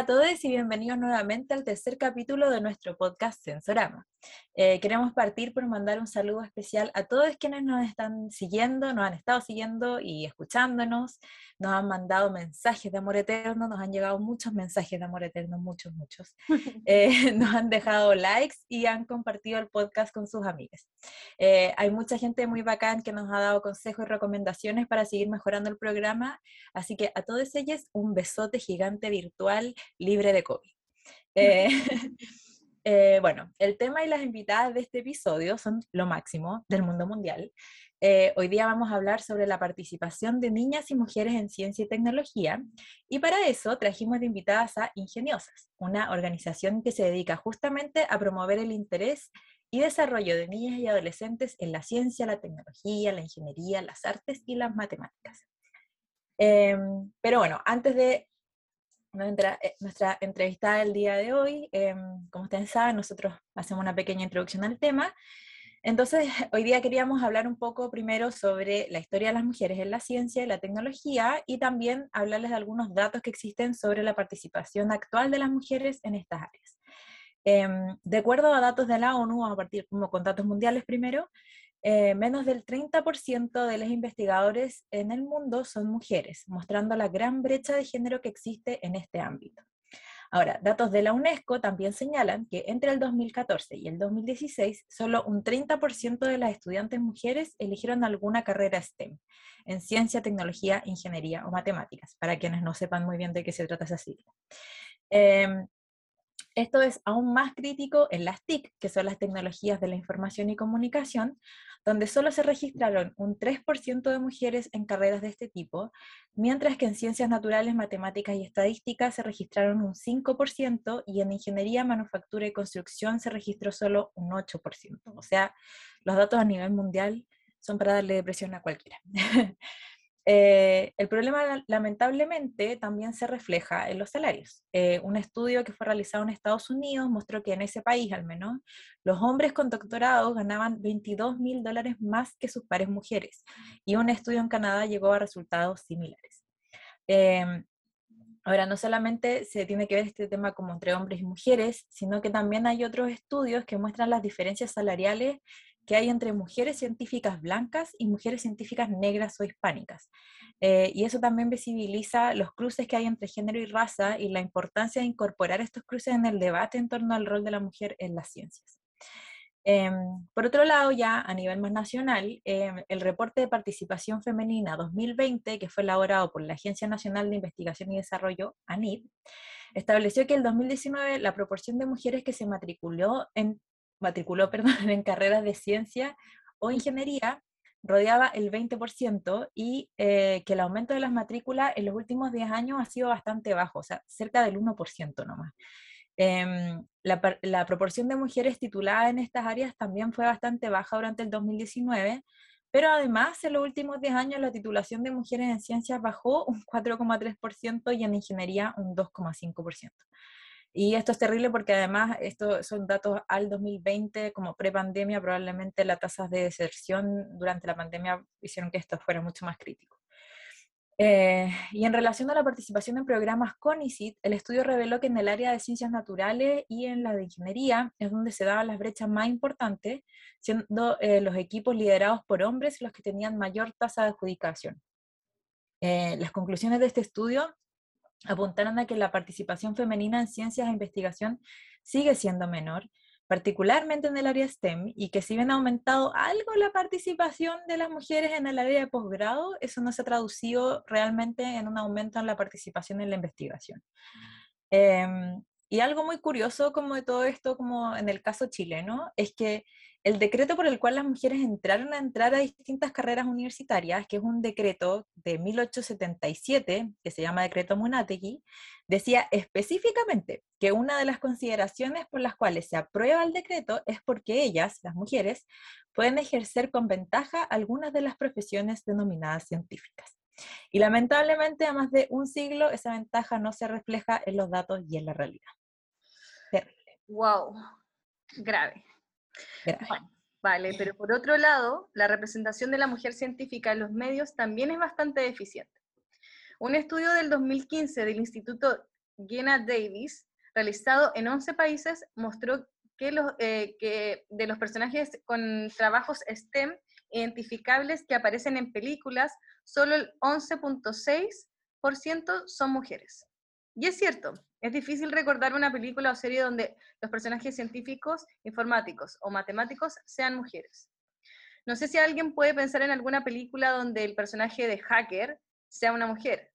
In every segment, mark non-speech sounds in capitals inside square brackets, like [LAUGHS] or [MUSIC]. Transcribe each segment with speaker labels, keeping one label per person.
Speaker 1: A todos y bienvenidos nuevamente al tercer capítulo de nuestro podcast Sensorama. Eh, queremos partir por mandar un saludo especial a todos quienes nos están siguiendo, nos han estado siguiendo y escuchándonos, nos han mandado mensajes de amor eterno, nos han llegado muchos mensajes de amor eterno, muchos, muchos. [LAUGHS] Eh, [LAUGHS] nos han dejado likes y han compartido el podcast con sus amigas. Eh, hay mucha gente muy bacán que nos ha dado consejos y recomendaciones para seguir mejorando el programa, así que a todos ellos un besote gigante virtual libre de COVID. Eh, [LAUGHS] eh, bueno, el tema y las invitadas de este episodio son lo máximo del mundo mundial. Eh, hoy día vamos a hablar sobre la participación de niñas y mujeres en ciencia y tecnología y para eso trajimos de invitadas a Ingeniosas, una organización que se dedica justamente a promover el interés y desarrollo de niñas y adolescentes en la ciencia, la tecnología, la ingeniería, las artes y las matemáticas. Em, pero bueno, antes de nuestra, eh, nuestra entrevista del día de hoy. Em, como ustedes saben, nosotros hacemos una pequeña introducción al tema. Entonces, [LAUGHS] hoy día queríamos hablar un poco primero sobre la historia de las mujeres en la ciencia y la tecnología y también hablarles de algunos datos que existen sobre la participación actual de las mujeres en estas áreas. Em, de acuerdo a datos de la ONU, a partir como con datos mundiales primero, eh, menos del 30% de los investigadores en el mundo son mujeres, mostrando la gran brecha de género que existe en este ámbito. Ahora, datos de la UNESCO también señalan que entre el 2014 y el 2016, solo un 30% de las estudiantes mujeres eligieron alguna carrera STEM, en ciencia, tecnología, ingeniería o matemáticas, para quienes no sepan muy bien de qué se trata esa sigla. Em, esto es aún más crítico en las TIC, que son las tecnologías de la información y comunicación, donde solo se registraron un 3% de mujeres en carreras de este tipo, mientras que en ciencias naturales, matemáticas y estadísticas se registraron un 5% y en ingeniería, manufactura y construcción se registró solo un 8%. O sea, los datos a nivel mundial son para darle depresión a cualquiera. [LAUGHS] Eh, el problema lamentablemente también se refleja en los salarios. Eh, un estudio que fue realizado en Estados Unidos mostró que en ese país al menos los hombres con doctorados ganaban 22 mil dólares más que sus pares mujeres y un estudio en Canadá llegó a resultados similares. Em, ahora, no solamente se tiene que ver este tema como entre hombres y mujeres, sino que también hay otros estudios que muestran las diferencias salariales que hay entre mujeres científicas blancas y mujeres científicas negras o hispánicas. Eh, y eso también visibiliza los cruces que hay entre género y raza y la importancia de incorporar estos cruces en el debate en torno al rol de la mujer en las ciencias. Em, por otro lado, ya a nivel más nacional, em, el reporte de participación femenina 2020, que fue elaborado por la Agencia Nacional de Investigación y Desarrollo, ANID, estableció que en 2019 la proporción de mujeres que se matriculó en matriculó [LAUGHS] perdón, en carreras de ciencia o ingeniería rodeaba el 20% y eh, que el aumento de las matrículas en los últimos 10 años ha sido bastante bajo, o sea, cerca del 1% nomás. Em, la, la, proporción de mujeres tituladas en estas áreas también fue bastante baja durante el 2019, pero además en los últimos 10 años la titulación de mujeres en ciencias bajó un 4,3% y en ingeniería un 2,5%. Y esto es terrible porque además estos son datos al 2020, como pre-pandemia, probablemente las tasas de deserción durante la pandemia hicieron que esto fuera mucho más crítico. Eh, y en relación a la participación en programas CONICIT, el estudio reveló que en el área de ciencias naturales y en la de ingeniería es donde se daban las brechas más importantes, siendo eh, los equipos liderados por hombres los que tenían mayor tasa de adjudicación. Eh, las conclusiones de este estudio apuntaron a que la participación femenina en ciencias e investigación sigue siendo menor, particularmente en el área STEM, y que si bien ha aumentado algo la participación de las mujeres en el área de posgrado, eso no se ha traducido realmente en un aumento en la participación en la investigación. Em, y algo muy curioso como de todo esto, como en el caso chileno, es que el decreto por el cual las mujeres entraron a entrar a distintas carreras universitarias, que es un decreto de 1877, que se llama Decreto Munategui, decía específicamente que una de las consideraciones por las cuales se aprueba el decreto es porque ellas, las mujeres, pueden ejercer con ventaja algunas de las profesiones denominadas científicas. Y lamentablemente, a más de un siglo, esa ventaja no se refleja en los datos y en la realidad.
Speaker 2: Wow, grave vale, pero por otro lado, la representación de la mujer científica en los medios también es bastante deficiente. Un estudio del 2015 del Instituto Gena Davis, realizado en 11 países, mostró que, eh, que de los personajes con trabajos STEM identificables que aparecen en películas, solo el 11.6% son mujeres. Y es cierto, es difícil recordar una película o serie donde los personajes científicos, informáticos o matemáticos sean mujeres. No sé si alguien puede pensar en alguna película donde el personaje de hacker sea una mujer.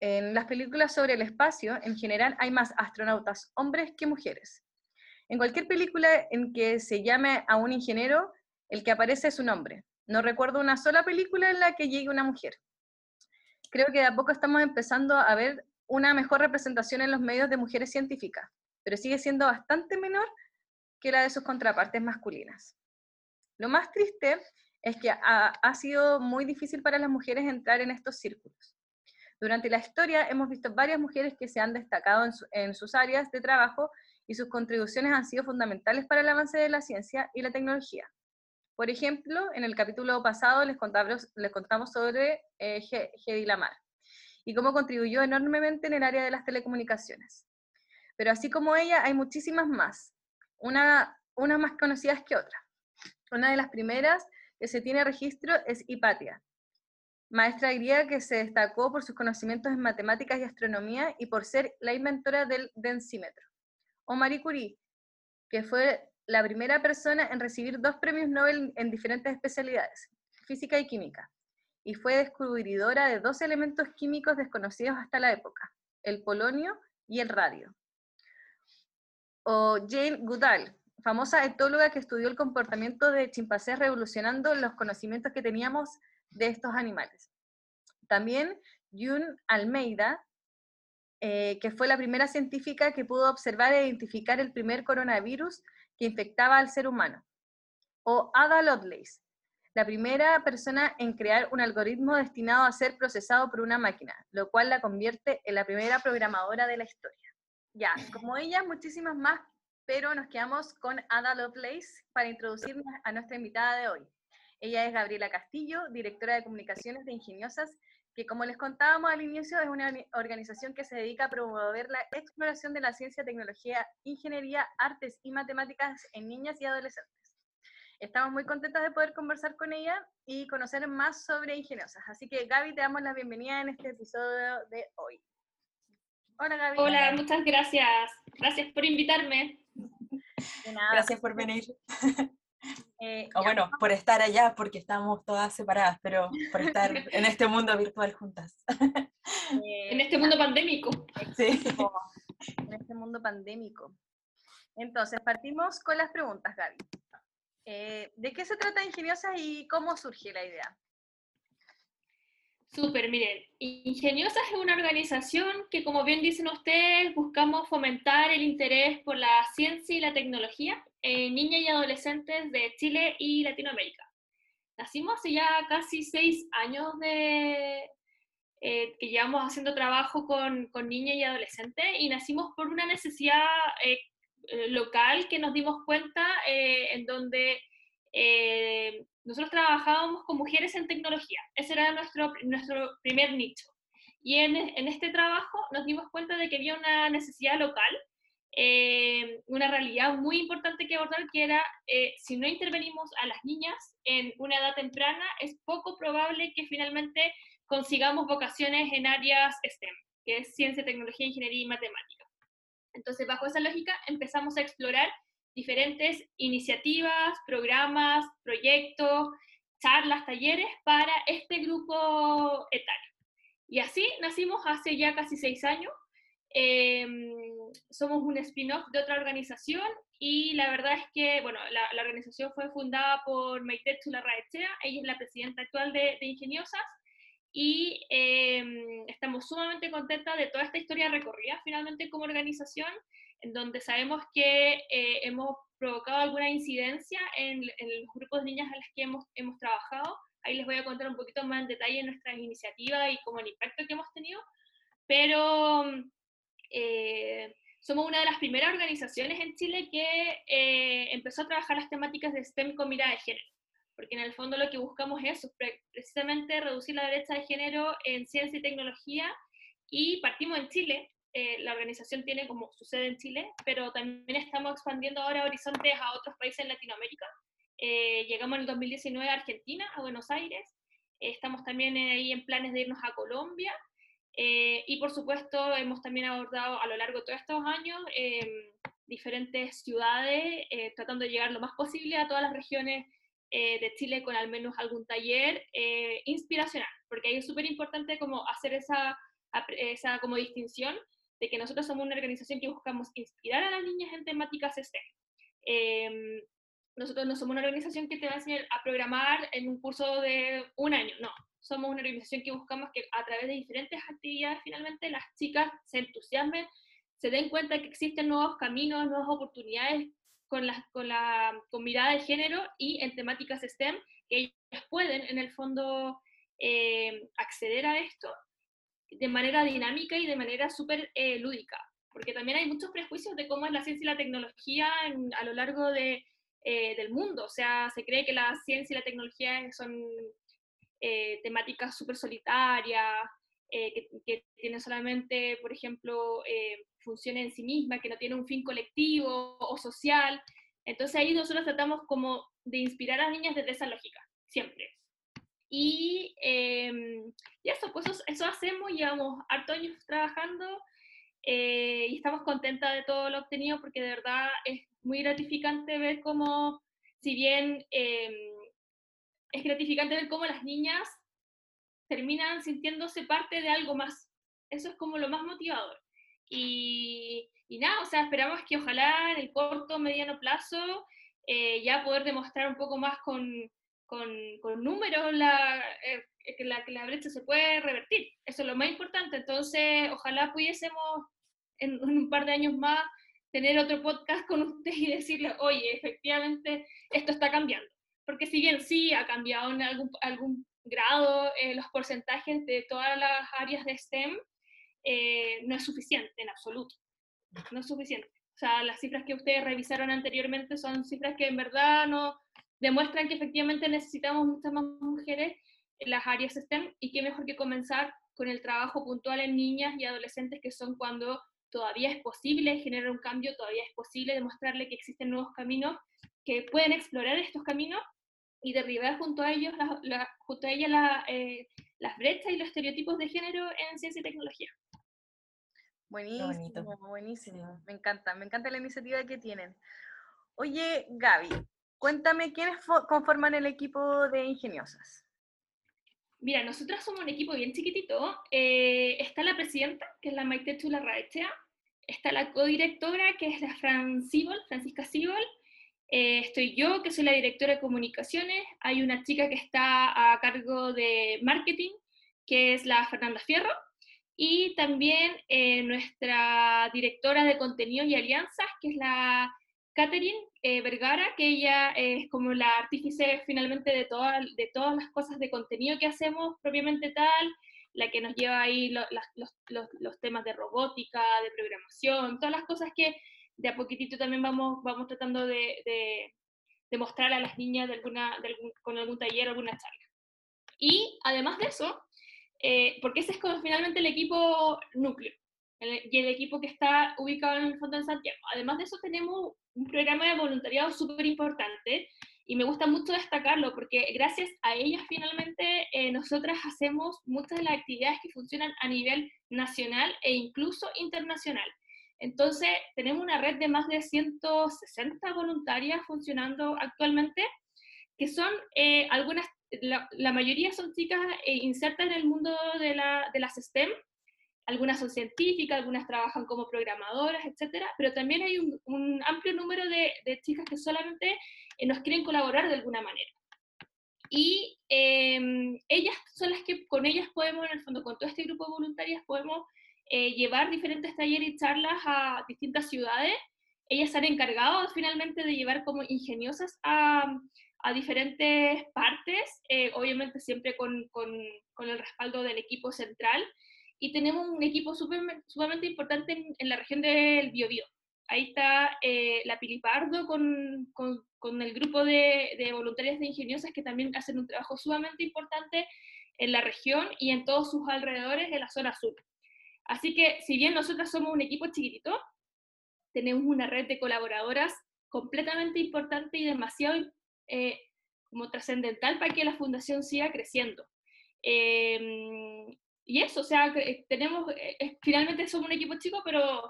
Speaker 2: En las películas sobre el espacio, en general, hay más astronautas hombres que mujeres. En cualquier película en que se llame a un ingeniero, el que aparece es un hombre. No recuerdo una sola película en la que llegue una mujer. Creo que de a poco estamos empezando a ver una mejor representación en los medios de mujeres científicas, pero sigue siendo bastante menor que la de sus contrapartes masculinas. Lo más triste es que ha, sido muy difícil para las mujeres entrar en estos círculos. Durante la historia hemos visto varias mujeres que se han destacado en, sus áreas de trabajo y sus contribuciones han sido fundamentales para el avance de la ciencia y la tecnología. Por ejemplo, en el capítulo pasado les contamos sobre eh, Hedy Lamar y cómo contribuyó enormemente en el área de las telecomunicaciones. Pero así como ella, hay muchísimas más, una, unas más conocidas que otras. Una de las primeras que se tiene registro es Hipatia, maestra griega que se destacó por sus conocimientos en matemáticas y astronomía y por ser la inventora del densímetro. O Marie Curie, que fue la primera persona en recibir dos premios Nobel en diferentes especialidades, física y química, y fue descubridora de dos elementos químicos desconocidos hasta la época, el polonio y el radio. O Jane Goodall, famosa etóloga que estudió el comportamiento de chimpancés revolucionando los conocimientos que teníamos de estos animales. También June Almeida, eh, que fue la primera científica que pudo observar e identificar el primer coronavirus que infectaba al ser humano. O Ada Lovelace, la primera persona en crear un algoritmo destinado a ser procesado por una máquina, lo cual la convierte en la primera programadora de la historia. Ya, como ella, muchísimas más, pero nos quedamos con Ada Lovelace para introducirnos a nuestra invitada de hoy. Ella es Gabriela Castillo, directora de comunicaciones de Ingeniosas que como les contábamos al inicio es una organización que se dedica a promover la exploración de la ciencia, tecnología, ingeniería, artes y matemáticas en niñas y adolescentes. Estamos muy contentas de poder conversar con ella y conocer más sobre Ingeniosas. Así que Gaby, te damos la bienvenida en este episodio de hoy.
Speaker 3: Hola Gaby. Hola, muchas gracias. Gracias por invitarme.
Speaker 1: Gracias por venir. [LAUGHS] Eh, o bueno, por estar allá, porque estamos todas separadas, pero por estar en este mundo virtual juntas.
Speaker 3: Eh, en este mundo pandémico.
Speaker 2: Sí. En este mundo pandémico. Entonces, partimos con las preguntas, Gaby. Eh, ¿De qué se trata Ingeniosas y cómo surge la idea?
Speaker 3: Súper, miren, Ingeniosas es una organización que, como bien dicen ustedes, buscamos fomentar el interés por la ciencia y la tecnología en niñas y adolescentes de Chile y Latinoamérica. Nacimos hace ya casi seis años de, eh, que llevamos haciendo trabajo con, niñas y adolescentes y nacimos por una necesidad eh, local que nos dimos cuenta en donde nosotros trabajábamos con mujeres en tecnología. Ese era nuestro, nuestro primer nicho. Y en, en este trabajo nos dimos cuenta de que había una necesidad local, eh, una realidad muy importante que abordar, que era, eh, si no intervenimos a las niñas en una edad temprana, es poco probable que finalmente consigamos vocaciones en áreas STEM, que es ciencia, tecnología, ingeniería y matemática. Entonces, bajo esa lógica, empezamos a explorar diferentes iniciativas, programas, proyectos, charlas, talleres para este grupo etario. Y así nacimos hace ya casi seis años. Em, somos un spin-off de otra organización y la verdad es que, bueno, la, la organización fue fundada por Maite Chularraechea, ella es la presidenta actual de, de Ingeniosas y em, estamos sumamente contentas de toda esta historia recorrida finalmente como organización en donde sabemos que eh, hemos provocado alguna incidencia en, los grupos de niñas a las que hemos, hemos trabajado. Ahí les voy a contar un poquito más en detalle nuestras iniciativas y cómo el impacto que hemos tenido, pero eh, somos una de las primeras organizaciones en Chile que eh, empezó a trabajar las temáticas de STEM con mirada de género, porque en el fondo lo que buscamos es precisamente reducir la brecha de género en ciencia y tecnología, y partimos en Chile, eh, la organización tiene como su sede en Chile, pero también estamos expandiendo ahora horizontes a otros países en Latinoamérica. Eh, llegamos en el 2019 a Argentina, a Buenos Aires. estamos también ahí en planes de irnos a Colombia. y por supuesto, hemos también abordado a lo largo de todos estos años em, diferentes ciudades, tratando de llegar lo más posible a todas las regiones de Chile con al menos algún taller inspiracional, porque ahí es súper importante como hacer esa, esa como distinción de que nosotros somos una organización que buscamos inspirar a las niñas en temáticas STEM. Em, nosotros no somos una organización que te va a enseñar a programar en un curso de un año, no. Somos una organización que buscamos que a través de diferentes actividades finalmente las chicas se entusiasmen, se den cuenta que existen nuevos caminos, nuevas oportunidades con la, con la con mirada de género y en temáticas STEM, que ellas pueden en el fondo eh, acceder a esto de manera dinámica y de manera súper eh, lúdica, porque también hay muchos prejuicios de cómo es la ciencia y la tecnología a lo largo de, eh, del mundo. O sea, se cree que la ciencia y la tecnología son eh, temáticas súper solitarias, que, que, tienen solamente, por ejemplo, funciones en sí mismas, que no tienen un fin colectivo o social. Entonces ahí nosotros tratamos como de inspirar a las niñas desde esa lógica, siempre. Y, em, eso, pues eso, hacemos, llevamos harto años trabajando eh, y estamos contentas de todo lo obtenido porque de verdad es muy gratificante ver cómo, si bien em, es gratificante ver cómo las niñas terminan sintiéndose parte de algo más. Eso es como lo más motivador. Y, y nada, o sea, esperamos que ojalá en el corto, mediano plazo, eh, ya poder demostrar un poco más con, con, con números la, eh, que, la, que la brecha se puede revertir. Eso es lo más importante. Entonces, ojalá pudiésemos en, un par de años más tener otro podcast con usted y decirle, oye, efectivamente esto está cambiando. Porque si bien sí ha cambiado en algún, algún grado eh, los porcentajes de todas las áreas de STEM, eh, no es suficiente en absoluto. No es suficiente. O sea, las cifras que ustedes revisaron anteriormente son cifras que en verdad no, demuestran que efectivamente necesitamos muchas más mujeres en las áreas STEM y qué mejor que comenzar con el trabajo puntual en niñas y adolescentes que son cuando todavía es posible generar un cambio, todavía es posible demostrarle que existen nuevos caminos, que pueden explorar estos caminos y derribar junto a ellos junto a ellas eh, las brechas y los estereotipos de género en ciencia y tecnología.
Speaker 2: Buenísimo, buenísimo. Me encanta, me encanta la iniciativa que tienen. Oye, Gaby, Cuéntame, ¿quiénes conforman el equipo de ingeniosas?
Speaker 3: Mira, nosotras somos un equipo bien chiquitito. Eh, está la presidenta, que es la Maite Chula Raechea. Está la codirectora, que es la Fran Francisca Sibol. Eh, estoy yo, que soy la directora de comunicaciones. Hay una chica que está a cargo de marketing, que es la Fernanda Fierro. Y también eh, nuestra directora de contenido y alianzas, que es la Catherine eh, Vergara, que ella es como la artífice finalmente de, de todas las cosas de contenido que hacemos propiamente tal, la que nos lleva ahí los, los, temas de robótica, de programación, todas las cosas que de a poquitito también vamos, vamos tratando de, de, mostrar a las niñas de alguna, con algún taller o alguna charla. Y además de eso, eh, porque ese es como finalmente el equipo núcleo y el equipo que está ubicado en el fondo en Santiago. Además de eso tenemos un programa de voluntariado súper importante y me gusta mucho destacarlo porque gracias a ellas finalmente eh, nosotras hacemos muchas de las actividades que funcionan a nivel nacional e incluso internacional. Entonces tenemos una red de más de 160 voluntarias funcionando actualmente, que son eh, algunas, la, mayoría son chicas eh, insertas en el mundo de, la, de las STEM, algunas son científicas, algunas trabajan como programadoras, etcétera, pero también hay un, amplio número de, chicas que solamente eh, nos quieren colaborar de alguna manera. Y em, ellas son las que con ellas podemos, en el fondo, con todo este grupo de voluntarias, podemos eh, llevar diferentes talleres y charlas a distintas ciudades. Ellas se han encargado finalmente de llevar como ingeniosas a, a diferentes partes, eh, obviamente siempre con, con, con el respaldo del equipo central, y tenemos un equipo sumamente importante en, la región del Biobío. Ahí está eh, la Pilipardo con, con, el grupo de, de, voluntarias de ingeniosas que también hacen un trabajo sumamente importante en la región y en todos sus alrededores de la zona sur. Así que si bien nosotros somos un equipo chiquitito, tenemos una red de colaboradoras completamente importante y demasiado eh, como trascendental para que la fundación siga creciendo. Em, y eso, o sea, tenemos, eh, finalmente somos un equipo chico, pero,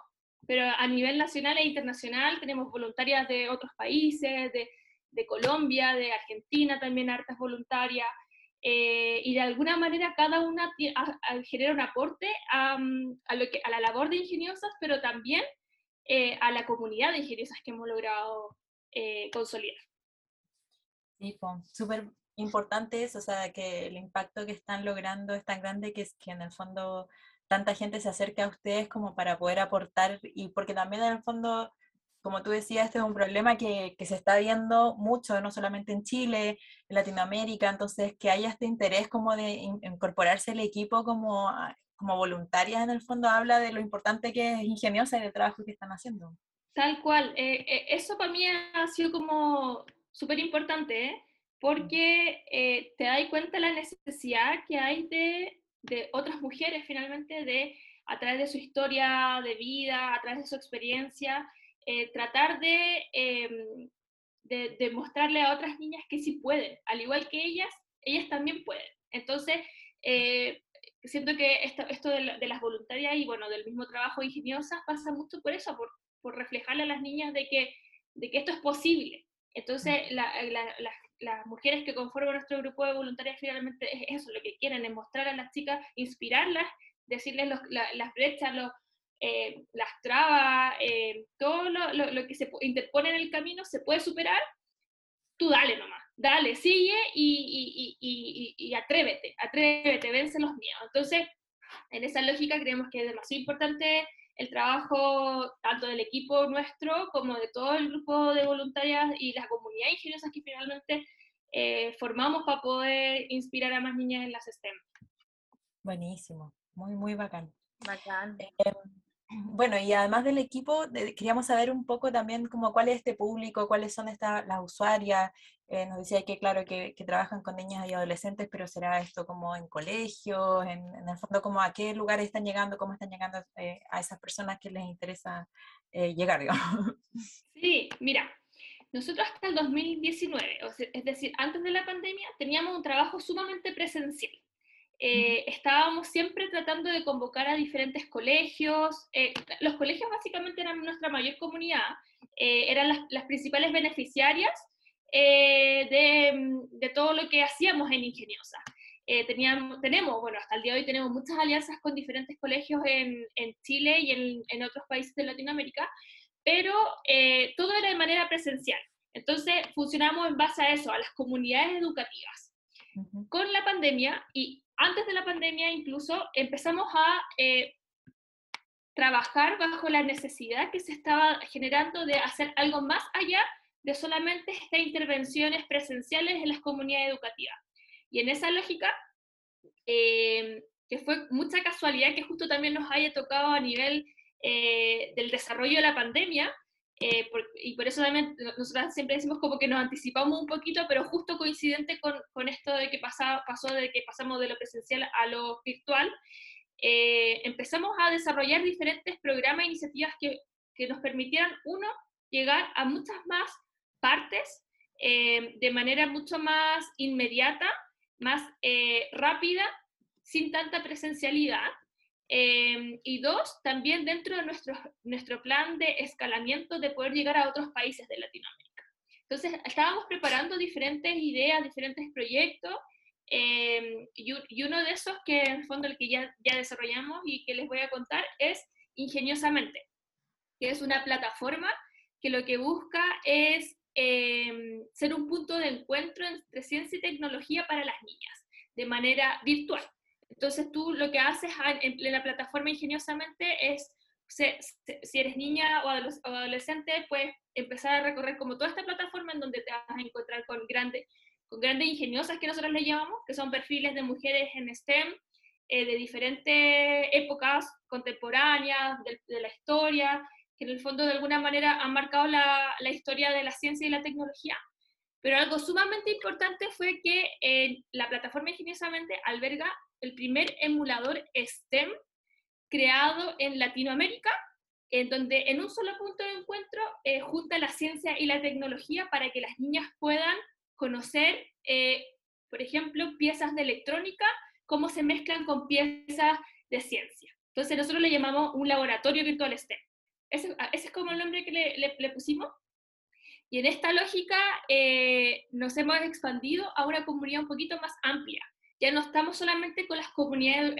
Speaker 3: pero a nivel nacional e internacional tenemos voluntarias de otros países, de, de Colombia, de Argentina también, hartas voluntarias, eh, y de alguna manera cada una genera un aporte a, a, lo que, a la labor de ingeniosas, pero también eh, a la comunidad de ingeniosas que hemos logrado eh, consolidar.
Speaker 1: Sí, súper importante eso, o sea, que el impacto que están logrando es tan grande que, es, que en el fondo tanta gente se acerca a ustedes como para poder aportar y porque también en el fondo como tú decías, este es un problema que, que, se está viendo mucho, no solamente en Chile, en Latinoamérica, entonces que haya este interés como de incorporarse al equipo como, como voluntarias en el fondo habla de lo importante que es ingeniosa y el trabajo que están haciendo.
Speaker 3: Tal cual, eh, eh, eso para mí ha sido como súper importante, ¿eh? porque eh, te das cuenta la necesidad que hay de, de otras mujeres finalmente de a través de su historia de vida, a través de su experiencia, eh, tratar em, de, de, mostrarle a otras niñas que sí pueden, al igual que ellas, ellas también pueden. Entonces, eh, siento que esto, esto de, las voluntarias y bueno, del mismo trabajo ingeniosas pasa mucho por eso, por, por reflejarle a las niñas de que, de que esto es posible. Entonces, las mujeres que conforman nuestro grupo de voluntarias finalmente es eso, lo que quieren es mostrar a las chicas, inspirarlas, decirles las brechas, los, eh, las trabas, eh, todo lo, que se interpone en el camino se puede superar, tú dale nomás, dale, sigue y, y, y, atrévete, atrévete, vence los miedos. Entonces, en esa lógica creemos que es demasiado importante el trabajo tanto del equipo nuestro como de todo el grupo de voluntarias y la comunidad ingeniosas que finalmente eh, formamos para poder inspirar a más niñas en las STEM.
Speaker 1: Buenísimo, muy, muy bacán.
Speaker 2: Bacán.
Speaker 1: Em, bueno, y además del equipo, queríamos saber un poco también como cuál es este público, cuáles son estas las usuarias. Eh, nos decía que, claro, que, trabajan con niñas y adolescentes, pero será esto como en colegios, en, el fondo, como a qué lugares están llegando, cómo están llegando eh, a esas personas que les interesa eh, llegar, digamos.
Speaker 3: Sí, mira, nosotros hasta el 2019, es decir, antes de la pandemia, teníamos un trabajo sumamente presencial. Eh, estábamos siempre tratando de convocar a diferentes colegios. Eh, los colegios básicamente eran nuestra mayor comunidad, eh, eran las, principales beneficiarias de, de, todo lo que hacíamos en Ingeniosa. teníamos, tenemos, bueno, hasta el día de hoy tenemos muchas alianzas con diferentes colegios en, en Chile y en, en, otros países de Latinoamérica, pero todo era de manera presencial. Entonces funcionamos en base a eso, a las comunidades educativas. Con la pandemia, y antes de la pandemia incluso empezamos a eh, trabajar bajo la necesidad que se estaba generando de hacer algo más allá de solamente estas intervenciones presenciales en las comunidades educativas. Y en esa lógica, eh, que fue mucha casualidad que justo también nos haya tocado a nivel eh, del desarrollo de la pandemia, eh, y por eso también nosotros siempre decimos como que nos anticipamos un poquito, pero justo coincidente con, con esto de que pasa, pasó de que pasamos de lo presencial a lo virtual, eh, empezamos a desarrollar diferentes programas e iniciativas que, que, nos permitieran, uno, llegar a muchas más partes eh, de manera mucho más inmediata, más rápida, sin tanta presencialidad, Em, y dos, también dentro de nuestro, nuestro plan de escalamiento de poder llegar a otros países de Latinoamérica. Entonces, estábamos preparando diferentes ideas, diferentes proyectos, em, y, uno de esos que en el fondo el que ya, ya desarrollamos y que les voy a contar es Ingeniosamente, que es una plataforma que lo que busca es em, ser un punto de encuentro entre ciencia y tecnología para las niñas, de manera virtual. Entonces tú lo que haces en, la plataforma ingeniosamente es, si eres niña o adolescente, puedes empezar a recorrer como toda esta plataforma en donde te vas a encontrar con grandes, con grandes ingeniosas que nosotros le llamamos, que son perfiles de mujeres en STEM, eh, de diferentes épocas contemporáneas, de, la historia, que en el fondo de alguna manera han marcado la, la historia de la ciencia y la tecnología. Pero algo sumamente importante fue que eh, la plataforma ingeniosamente alberga el primer emulador STEM creado en Latinoamérica, en donde en un solo punto de encuentro eh, junta la ciencia y la tecnología para que las niñas puedan conocer, eh, por ejemplo, piezas de electrónica, cómo se mezclan con piezas de ciencia. Entonces nosotros le llamamos un laboratorio virtual STEM. Ese, es como el nombre que le, pusimos. Y en esta lógica eh, nos hemos expandido a una comunidad un poquito más amplia. Ya no estamos solamente con las comunidades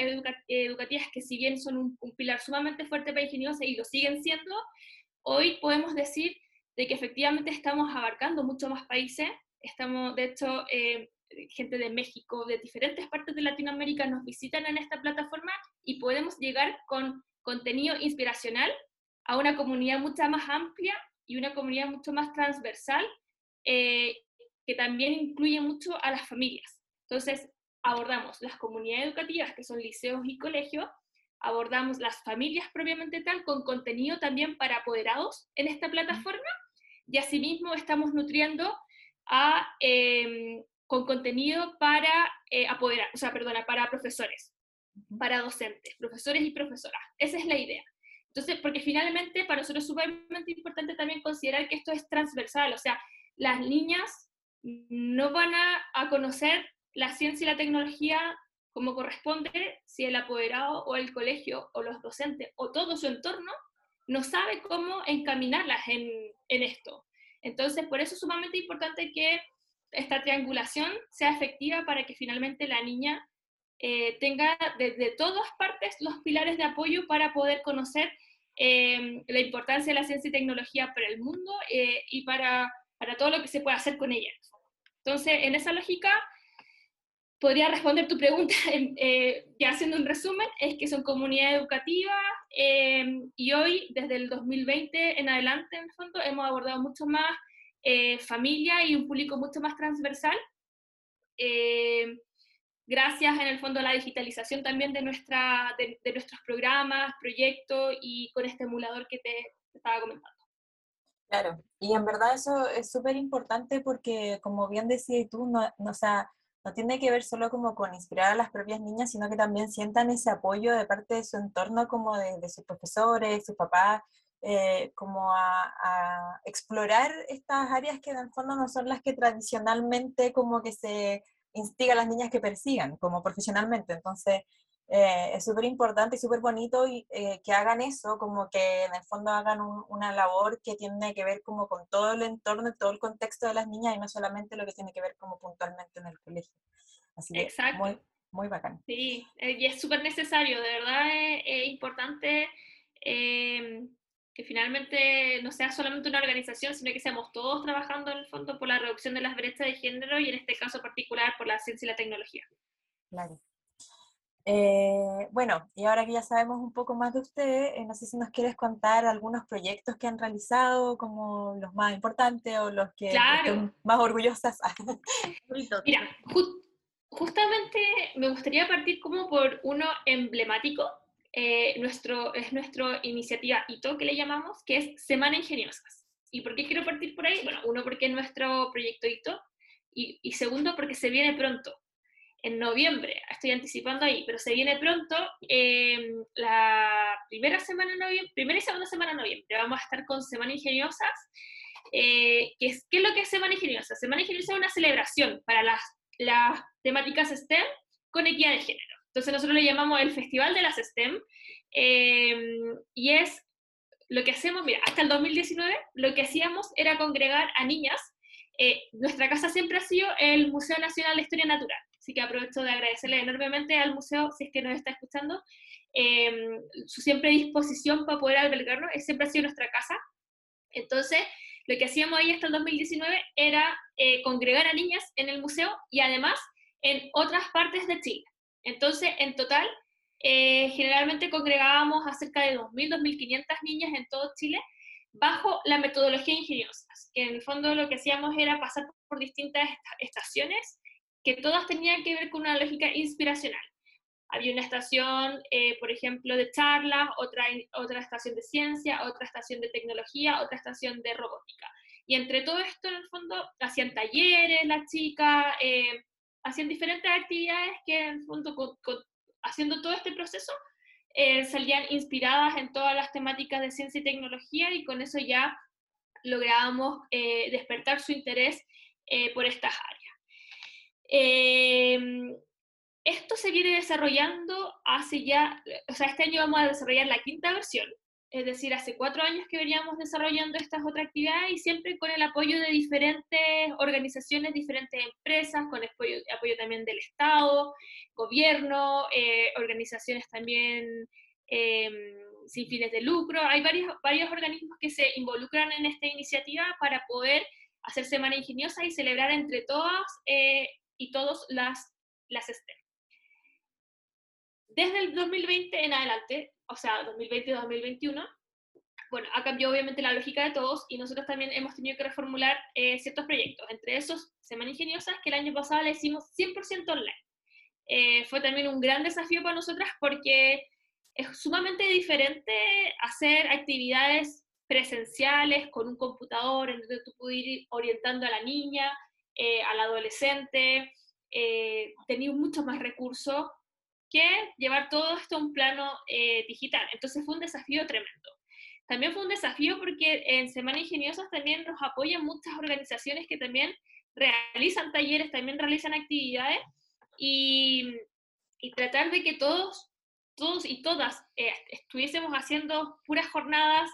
Speaker 3: educativas que si bien son un, pilar sumamente fuerte para ingenieros y lo siguen siendo, hoy podemos decir de que efectivamente estamos abarcando muchos más países. Estamos, de hecho, eh, gente de México, de diferentes partes de Latinoamérica nos visitan en esta plataforma y podemos llegar con contenido inspiracional a una comunidad mucho más amplia y una comunidad mucho más transversal eh, que también incluye mucho a las familias. Entonces, abordamos las comunidades educativas, que son liceos y colegios, abordamos las familias propiamente tal, con contenido también para apoderados en esta plataforma, y asimismo estamos nutriendo a em, con contenido para eh, apoderar, o sea, perdona, para profesores, para docentes, profesores y profesoras. Esa es la idea. Entonces, porque finalmente para nosotros es sumamente importante también considerar que esto es transversal, o sea, las niñas no van a, a conocer la ciencia y la tecnología como corresponde si el apoderado o el colegio o los docentes o todo su entorno no sabe cómo encaminarlas en, en esto. Entonces, por eso es sumamente importante que esta triangulación sea efectiva para que finalmente la niña eh, tenga desde todas partes los pilares de apoyo para poder conocer eh, la importancia de la ciencia y tecnología para el mundo eh, y para, para, todo lo que se puede hacer con ella. Entonces, en esa lógica, podría responder tu pregunta, [LAUGHS] ya haciendo un resumen, es que son comunidades educativas y hoy, desde el 2020 en adelante, en el fondo, hemos abordado mucho más eh, familia y un público mucho más transversal. Eh, gracias en el fondo a la digitalización también de, nuestra, de, nuestros programas, proyectos y con este emulador que te, estaba comentando.
Speaker 1: Claro, y en verdad eso es súper importante porque, como bien decías tú, no, no, no tiene que ver solo como con inspirar a las propias niñas, sino que también sientan ese apoyo de parte de su entorno, como de, de sus profesores, sus papás, eh, como a, explorar estas áreas que en el fondo no son las que tradicionalmente como que se instiga a las niñas que persigan, como profesionalmente. Entonces, eh, es súper importante y súper bonito y, eh, que hagan eso, como que en el fondo hagan una labor que tiene que ver como con todo el entorno, todo el contexto de las niñas y no solamente lo que tiene que ver como puntualmente en el colegio. Así que
Speaker 3: Exacto.
Speaker 1: muy, muy bacán.
Speaker 3: Sí, y es súper necesario, de verdad es, importante que finalmente no sea solamente una organización, sino que seamos todos trabajando en el fondo por la reducción de las brechas de género y en este caso particular por la ciencia y la tecnología.
Speaker 1: Claro. Eh, bueno, y ahora que ya sabemos un poco más de usted, eh, no sé si nos quieres contar algunos proyectos que han realizado, como los más importantes o los que
Speaker 3: claro.
Speaker 1: más orgullosas. [LAUGHS]
Speaker 3: Mira, justamente me gustaría partir como por uno emblemático, eh, nuestro, es nuestra iniciativa ITO que le llamamos, que es Semana Ingeniosas. ¿Y por qué quiero partir por ahí? Bueno, uno porque es nuestro proyecto ITO y, y segundo porque se viene pronto, en noviembre, estoy anticipando ahí, pero se viene pronto, eh, la primera semana noviembre, primera y segunda semana de noviembre, vamos a estar con Semana Ingeniosas. Eh, ¿qué, es, ¿Qué es lo que es Semana Ingeniosas? Semana Ingeniosas es una celebración para las, las temáticas STEM con equidad de género. Entonces nosotros le llamamos el Festival de las STEM em, y es lo que hacemos, mira, hasta el 2019 lo que hacíamos era congregar a niñas. Eh, nuestra casa siempre ha sido el Museo Nacional de Historia Natural, así que aprovecho de agradecerle enormemente al museo, si es que nos está escuchando, em, su siempre disposición para poder albergarnos, es siempre ha sido nuestra casa. Entonces, lo que hacíamos ahí hasta el 2019 era eh, congregar a niñas en el museo y además en otras partes de Chile. Entonces, en total, eh, generalmente congregábamos a cerca de 2.000, 2.500 niñas en todo Chile bajo la metodología ingeniosa, que en el fondo lo que hacíamos era pasar por distintas estaciones que todas tenían que ver con una lógica inspiracional. Había una estación, eh, por ejemplo, de charlas, otra, otra estación de ciencia, otra estación de tecnología, otra estación de robótica. Y entre todo esto, en el fondo, hacían talleres las chicas, eh, hacían diferentes actividades que, en fondo, haciendo todo este proceso, eh, salían inspiradas en todas las temáticas de ciencia y tecnología y con eso ya lográbamos despertar su interés por estas áreas. Em, esto se viene desarrollando hace ya, o sea, este año vamos a desarrollar la quinta versión, es decir, hace cuatro años que veníamos desarrollando estas otras actividades y siempre con el apoyo de diferentes organizaciones, diferentes empresas, con el apoyo, apoyo también del Estado, gobierno, eh, organizaciones también em, sin fines de lucro. Hay varios, varios organismos que se involucran en esta iniciativa para poder hacer Semana Ingeniosa y celebrar entre todas eh, y todos las, las STEM. Desde el 2020 en adelante, o sea, 2020-2021, bueno, ha cambiado obviamente la lógica de todos y nosotros también hemos tenido que reformular eh, ciertos proyectos, entre esos Semana Ingeniosas, que el año pasado le hicimos 100% online. Eh, fue también un gran desafío para nosotras porque es sumamente diferente hacer actividades presenciales con un computador en donde tú puedes ir orientando a la niña, eh, al adolescente, eh, tener muchos más recursos que llevar todo esto a un plano eh, digital. Entonces fue un desafío tremendo. También fue un desafío porque en Semana Ingeniosas también nos apoyan muchas organizaciones que también realizan talleres, también realizan actividades y, y tratar de que todos, todos y todas eh, estuviésemos haciendo puras jornadas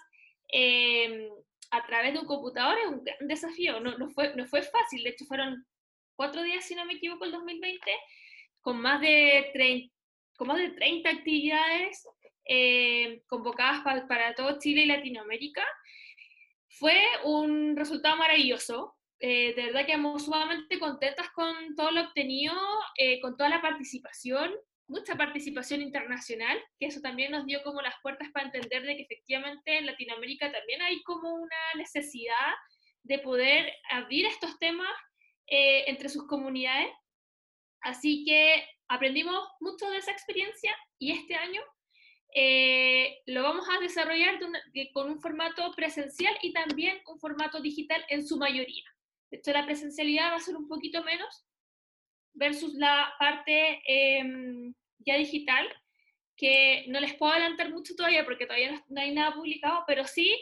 Speaker 3: eh, a través de un computador es un gran desafío, no, no, fue, no fue fácil, de hecho fueron cuatro días, si no me equivoco, el 2020, con más de 30, con más de 30 actividades eh, convocadas para todo Chile y Latinoamérica. Fue un resultado maravilloso. Eh, de verdad que quedamos sumamente contentas con todo lo obtenido, eh, con toda la participación, mucha participación internacional, que eso también nos dio como las puertas para entender de que efectivamente en Latinoamérica también hay como una necesidad de poder abrir estos temas entre sus comunidades. Así que aprendimos mucho de esa experiencia y este año eh, lo vamos a desarrollar con un formato presencial y también un formato digital en su mayoría. De hecho, la presencialidad va a ser un poquito menos versus la parte em, ya digital, que no les puedo adelantar mucho todavía porque todavía no, hay nada publicado, pero sí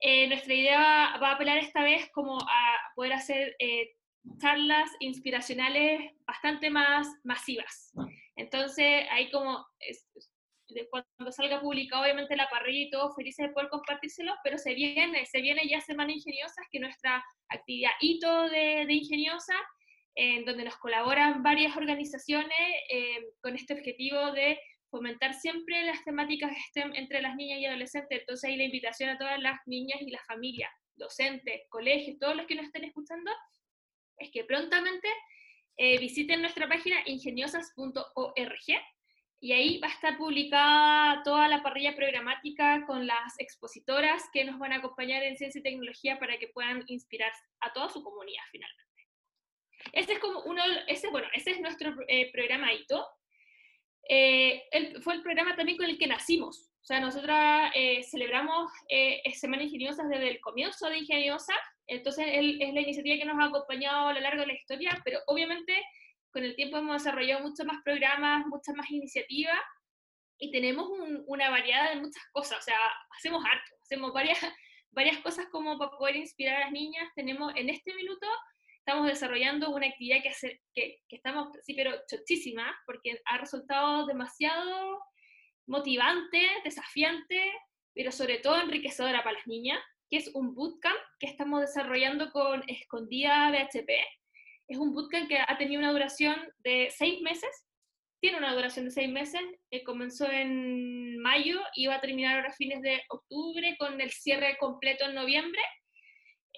Speaker 3: eh, nuestra idea va, a apelar esta vez como a poder hacer eh, charlas inspiracionales bastante más masivas. Entonces, ahí como, cuando salga publicado obviamente la parrilla y todo, felices de poder compartírselo, pero se viene, se viene ya Semana Ingeniosas, que nuestra actividad hito de, de Ingeniosa, en donde nos colaboran varias organizaciones eh, con este objetivo de fomentar siempre las temáticas STEM entre las niñas y adolescentes. Entonces ahí la invitación a todas las niñas y las familias, docentes, colegios, todos los que nos estén escuchando, es que prontamente eh, visiten nuestra página ingeniosas.org y ahí va a estar publicada toda la parrilla programática con las expositoras que nos van a acompañar en ciencia y tecnología para que puedan inspirar a toda su comunidad finalmente. Ese es como uno, ese, bueno, ese es nuestro eh, programa ITO. Eh, fue el programa también con el que nacimos. O sea, nosotras celebramos Semana Ingeniosa desde el comienzo de Ingeniosa entonces, es la iniciativa que nos ha acompañado a lo largo de la historia, pero obviamente con el tiempo hemos desarrollado muchos más programas, muchas más iniciativas y tenemos una variedad de muchas cosas, o sea, hacemos harto, hacemos varias, [LAUGHS] varias cosas como para poder inspirar a las niñas. Tenemos en este minuto, estamos desarrollando una actividad que, hace, que, que estamos, sí, pero chochísima, porque ha resultado demasiado motivante, desafiante, pero sobre todo enriquecedora para las niñas que es un bootcamp que estamos desarrollando con Escondida BHP. Es un bootcamp que ha tenido una duración de seis meses, tiene una duración de seis meses, eh, comenzó en mayo y va a terminar ahora a fines de octubre con el cierre completo en noviembre.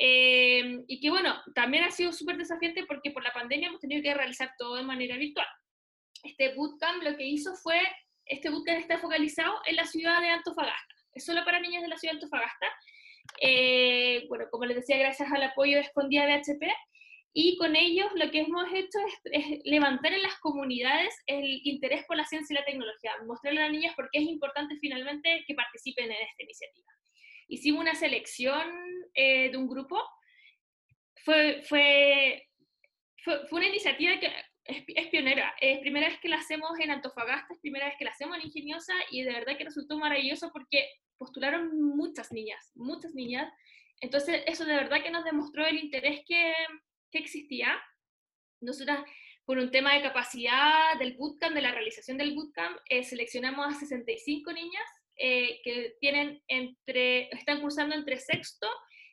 Speaker 3: Eh, y que bueno, también ha sido súper desafiante porque por la pandemia hemos tenido que realizar todo de manera virtual. Este bootcamp lo que hizo fue, este bootcamp está focalizado en la ciudad de Antofagasta, es solo para niños de la ciudad de Antofagasta, eh, bueno, como les decía, gracias al apoyo de Escondida BHP, y con ellos lo que hemos hecho es, levantar en las comunidades el interés por la ciencia y la tecnología, mostrarle a las niñas por qué es importante finalmente que participen en esta iniciativa. Hicimos una selección eh, de un grupo, fue, fue, fue, una iniciativa que es, es, pionera. Es primera vez que la hacemos en Antofagasta, es primera vez que la hacemos en Ingeniosa y de verdad que resultó maravilloso porque postularon muchas niñas, muchas niñas. Entonces eso de verdad que nos demostró el interés que, que existía. Nosotras, por un tema de capacidad del bootcamp, de la realización del bootcamp, eh, seleccionamos a 65 niñas eh, que tienen entre, están cursando entre sexto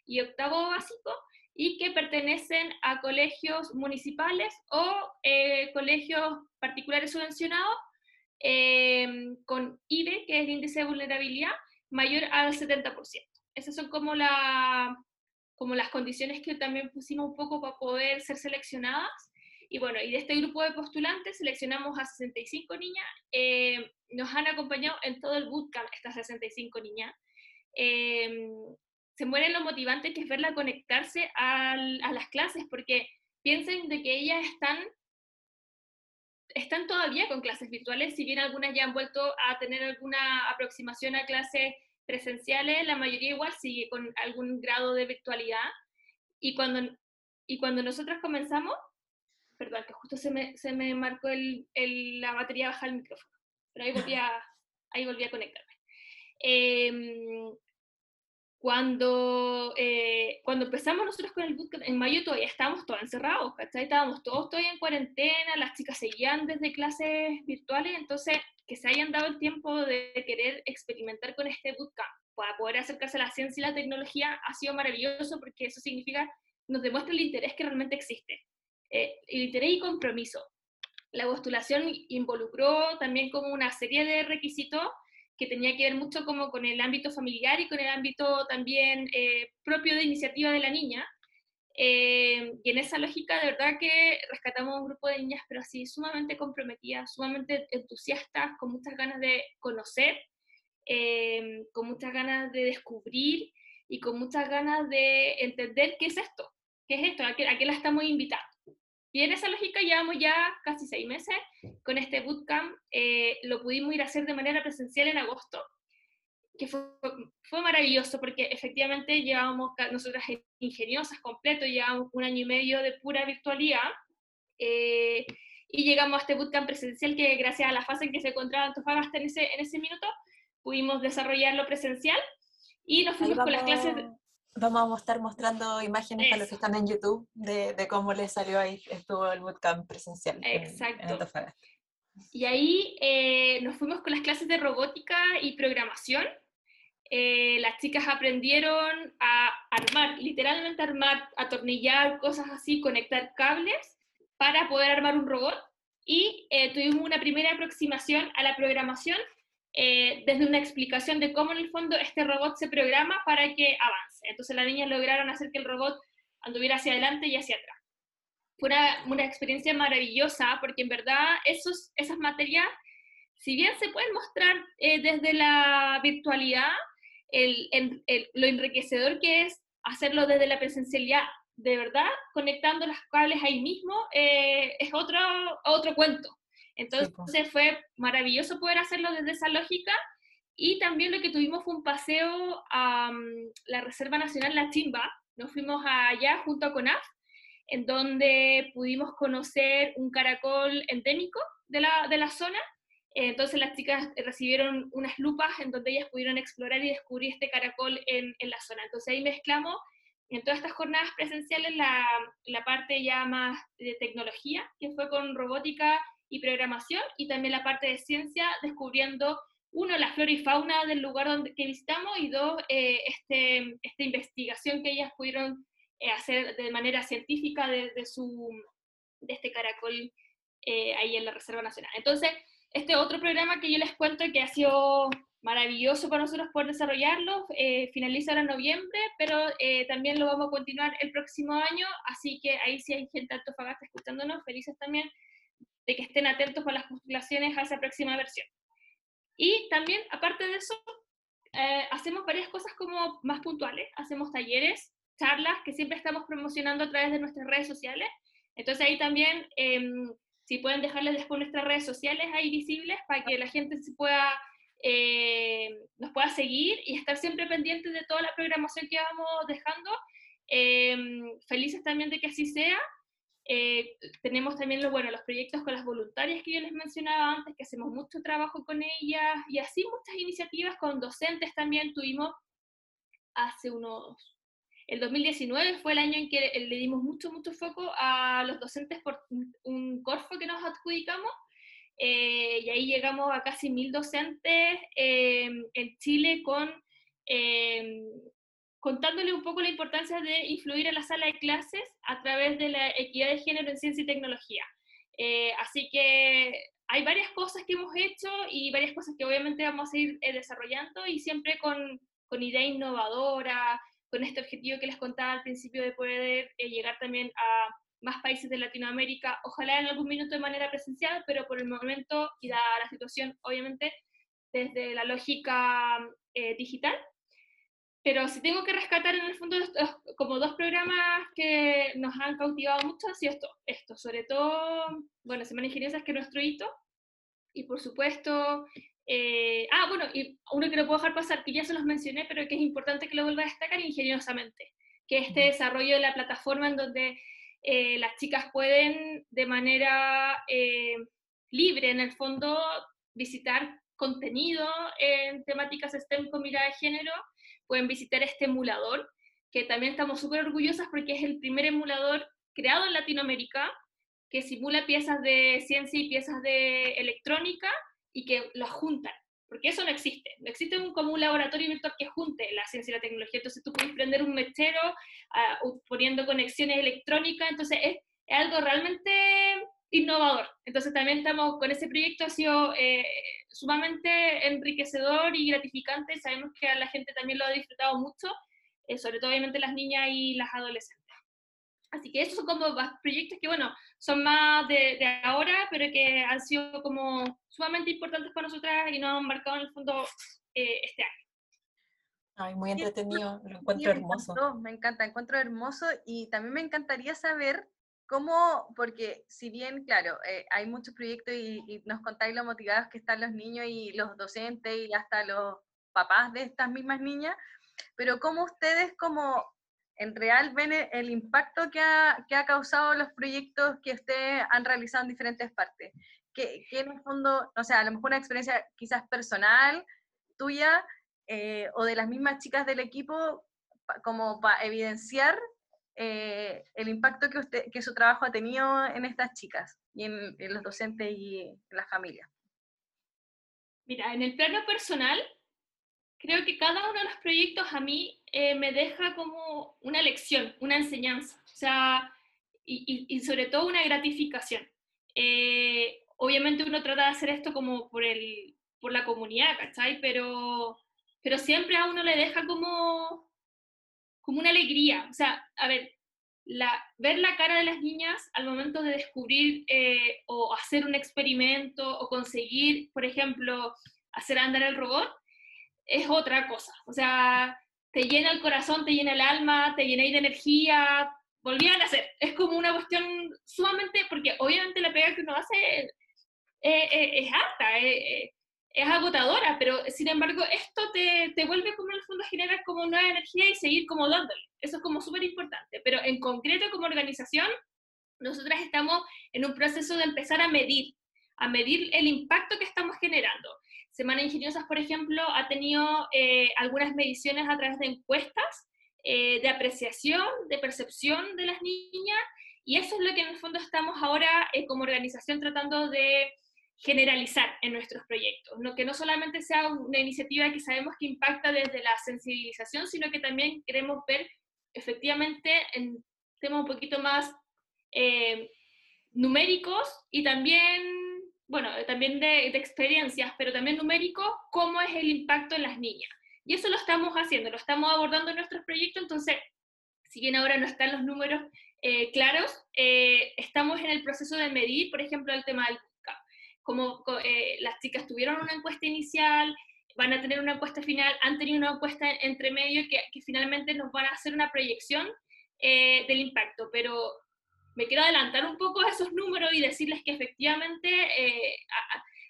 Speaker 3: y octavo básico y que pertenecen a colegios municipales o eh, colegios particulares subvencionados con IBE, que es el índice de vulnerabilidad, mayor al 70%. Esas son como, la, como las condiciones que también pusimos un poco para poder ser seleccionadas. Y bueno, y de este grupo de postulantes seleccionamos a 65 niñas. Eh, nos han acompañado en todo el bootcamp estas 65 niñas. Eh, se mueren lo motivante que es verla conectarse a las clases, porque piensen de que ellas están, están todavía con clases virtuales, si bien algunas ya han vuelto a tener alguna aproximación a clases presenciales, la mayoría igual sigue con algún grado de virtualidad. Y cuando, y cuando nosotros comenzamos, perdón, que justo se me, se me marcó el, el, la batería baja el micrófono, pero ahí volví a, ahí volví a conectarme. Eh, cuando, eh, cuando empezamos nosotros con el bootcamp, en mayo todavía estábamos todos encerrados, ¿cachai? Estábamos todos todavía en cuarentena, las chicas seguían desde clases virtuales, entonces que se hayan dado el tiempo de querer experimentar con este bootcamp para poder acercarse a la ciencia y la tecnología ha sido maravilloso porque eso significa, nos demuestra el interés que realmente existe, eh, el interés y compromiso. La postulación involucró también como una serie de requisitos que tenía que ver mucho como con el ámbito familiar y con el ámbito también eh, propio de iniciativa de la niña. Eh, y en esa lógica, de verdad que rescatamos un grupo de niñas, pero así sumamente comprometidas, sumamente entusiastas, con muchas ganas de conocer, eh, con muchas ganas de descubrir y con muchas ganas de entender qué es esto, qué es esto, a qué, a qué la estamos invitando. Y en esa lógica llevamos ya casi seis meses con este bootcamp. Eh, lo pudimos ir a hacer de manera presencial en agosto, que fue, fue maravilloso porque efectivamente llevábamos, nosotras ingeniosas completo, llevábamos un año y medio de pura virtualidad. Eh, y llegamos a este bootcamp presencial que gracias a la fase en que se encontraba Antofagasta en ese, en ese minuto, pudimos desarrollarlo presencial y nos fuimos con las clases
Speaker 1: vamos a estar mostrando imágenes para los que están en YouTube de, de, cómo les salió ahí, estuvo el bootcamp presencial.
Speaker 3: Exacto. y ahí eh, nos fuimos con las clases de robótica y programación. Eh, las chicas aprendieron a armar, literalmente armar, atornillar cosas así, conectar cables para poder armar un robot. Y eh, tuvimos una primera aproximación a la programación eh, desde una explicación de cómo en el fondo este robot se programa para que avance. Entonces las niñas lograron hacer que el robot anduviera hacia adelante y hacia atrás. Fue una, experiencia maravillosa porque en verdad esos, esas materias, si bien se pueden mostrar eh, desde la virtualidad, lo enriquecedor que es hacerlo desde la presencialidad, de verdad, conectando las cables ahí mismo, eh, es otro, otro cuento. Entonces fue maravilloso poder hacerlo desde esa lógica y también lo que tuvimos fue un paseo a mm, la Reserva Nacional La Chimba, nos fuimos allá junto a CONAF, en donde pudimos conocer un caracol endémico de la, de la zona. Entonces las chicas recibieron unas lupas en donde ellas pudieron explorar y descubrir este caracol en, en la zona. Entonces ahí mezclamos en todas estas jornadas presenciales la, la parte ya más de tecnología, que fue con robótica y programación, y también la parte de ciencia, descubriendo, uno, la flora y fauna del lugar donde, que visitamos, y dos, eh, este, esta investigación que ellas pudieron eh, hacer de manera científica de, de, su, de este caracol eh, ahí en la Reserva Nacional. Entonces, este otro programa que yo les cuento que ha sido maravilloso para nosotros poder desarrollarlo, finaliza ahora en noviembre, pero también lo vamos a continuar el próximo año, así que ahí si hay gente de Antofagasta escuchándonos, felices también de que estén atentos con las postulaciones a esa próxima versión. Y también, aparte de eso, eh, hacemos varias cosas como más puntuales, hacemos talleres, charlas que siempre estamos promocionando a través de nuestras redes sociales. Entonces ahí también, em, si pueden dejarles después nuestras redes sociales ahí visibles para que la gente se pueda, eh, nos pueda seguir y estar siempre pendientes de toda la programación que vamos dejando. Em, felices también de que así sea Eh, tenemos también los, bueno, los proyectos con las voluntarias que yo les mencionaba antes, que hacemos mucho trabajo con ellas, y así muchas iniciativas con docentes también tuvimos hace unos... El 2019 fue el año en que le dimos mucho, mucho foco a los docentes por un Corfo que nos adjudicamos, eh, y ahí llegamos a casi mil docentes eh, en Chile con contándole un poco la importancia de influir en la sala de clases a través de la equidad de género en ciencia y tecnología. Eh, así que hay varias cosas que hemos hecho y varias cosas que obviamente vamos a ir eh, desarrollando y siempre con, con, idea innovadora, con este objetivo que les contaba al principio de poder eh, llegar también a más países de Latinoamérica, ojalá en algún minuto de manera presencial, pero por el momento y dada la situación, obviamente, desde la lógica digital. Pero si tengo que rescatar en el fondo como dos programas que nos han cautivado mucho, ha sido esto, esto sobre todo, bueno, Semana Ingeniosas, que es nuestro hito, y por supuesto, eh, ah, bueno, y uno que no puedo dejar pasar, que ya se los mencioné, pero que es importante que lo vuelva a destacar, ingeniosamente, que este desarrollo de la plataforma en donde eh, las chicas pueden de manera eh, libre, en el fondo, visitar contenido en temáticas STEM con mirada de género, pueden visitar este emulador, que también estamos súper orgullosas porque es el primer emulador creado en Latinoamérica que simula piezas de ciencia y piezas de electrónica y que las juntan, porque eso no existe. No existe un, como un laboratorio virtual que junte la ciencia y la tecnología. Entonces tú puedes prender un mechero uh, poniendo conexiones electrónicas, entonces es, es, algo realmente innovador. Entonces también estamos con ese proyecto, ha sido eh, sumamente enriquecedor y gratificante. Sabemos que a la gente también lo ha disfrutado mucho, eh, sobre todo obviamente las niñas y las adolescentes. Así que esos son como proyectos que, bueno, son más de, ahora, pero que han sido como sumamente importantes para nosotras y nos han marcado en el fondo eh, este año.
Speaker 1: Ay, muy entretenido, lo encuentro hermoso.
Speaker 2: me encanta, encuentro hermoso y también me encantaría saber ¿Cómo? Porque si bien, claro, eh, hay muchos proyectos y, nos contáis lo motivados que están los niños y los docentes y hasta los papás de estas mismas niñas, pero ¿cómo ustedes como en real ven e, el, impacto que ha, que ha, causado los proyectos que ustedes han realizado en diferentes partes? ¿Qué, en el fondo, o sea, a lo mejor una experiencia quizás personal tuya eh, o de las mismas chicas del equipo como para evidenciar eh, el impacto que, usted, que su trabajo ha tenido en estas chicas y en, los docentes y en las familias.
Speaker 3: Mira, en el plano personal, creo que cada uno de los proyectos a mí eh, me deja como una lección, una enseñanza, o sea, y, sobre todo una gratificación. Eh, obviamente uno trata de hacer esto como por, el, por la comunidad, ¿cachai? Pero, pero siempre a uno le deja como como una alegría. O sea, a ver, la, ver la cara de las niñas al momento de descubrir eh, o hacer un experimento o conseguir, por ejemplo, hacer andar el robot, es otra cosa. O sea, te llena el corazón, te llena el alma, te llena de energía, volvían a hacer. Es como una cuestión sumamente, porque obviamente la pega que uno hace eh, eh, es alta, es agotadora, pero sin embargo esto te, te, vuelve como en el fondo a generar como nueva energía y seguir como dándole. Eso es como súper importante. Pero en concreto como organización, nosotras estamos en un proceso de empezar a medir, a medir el impacto que estamos generando. Semana Ingeniosas, por ejemplo, ha tenido eh, algunas mediciones a través de encuestas eh, de apreciación, de percepción de las niñas, y eso es lo que en el fondo estamos ahora eh, como organización tratando de generalizar en nuestros proyectos, no, que no solamente sea una iniciativa que sabemos que impacta desde la sensibilización, sino que también queremos ver efectivamente en temas un poquito más eh, numéricos y también, bueno, también de, experiencias, pero también numéricos, cómo es el impacto en las niñas. Y eso lo estamos haciendo, lo estamos abordando en nuestros proyectos, entonces, si bien ahora no están los números eh, claros, eh, estamos en el proceso de medir, por ejemplo, el tema del como eh, las chicas tuvieron una encuesta inicial, van a tener una encuesta final, han tenido una encuesta entre medio que, que finalmente nos van a hacer una proyección eh, del impacto, pero me quiero adelantar un poco a esos números y decirles que efectivamente eh,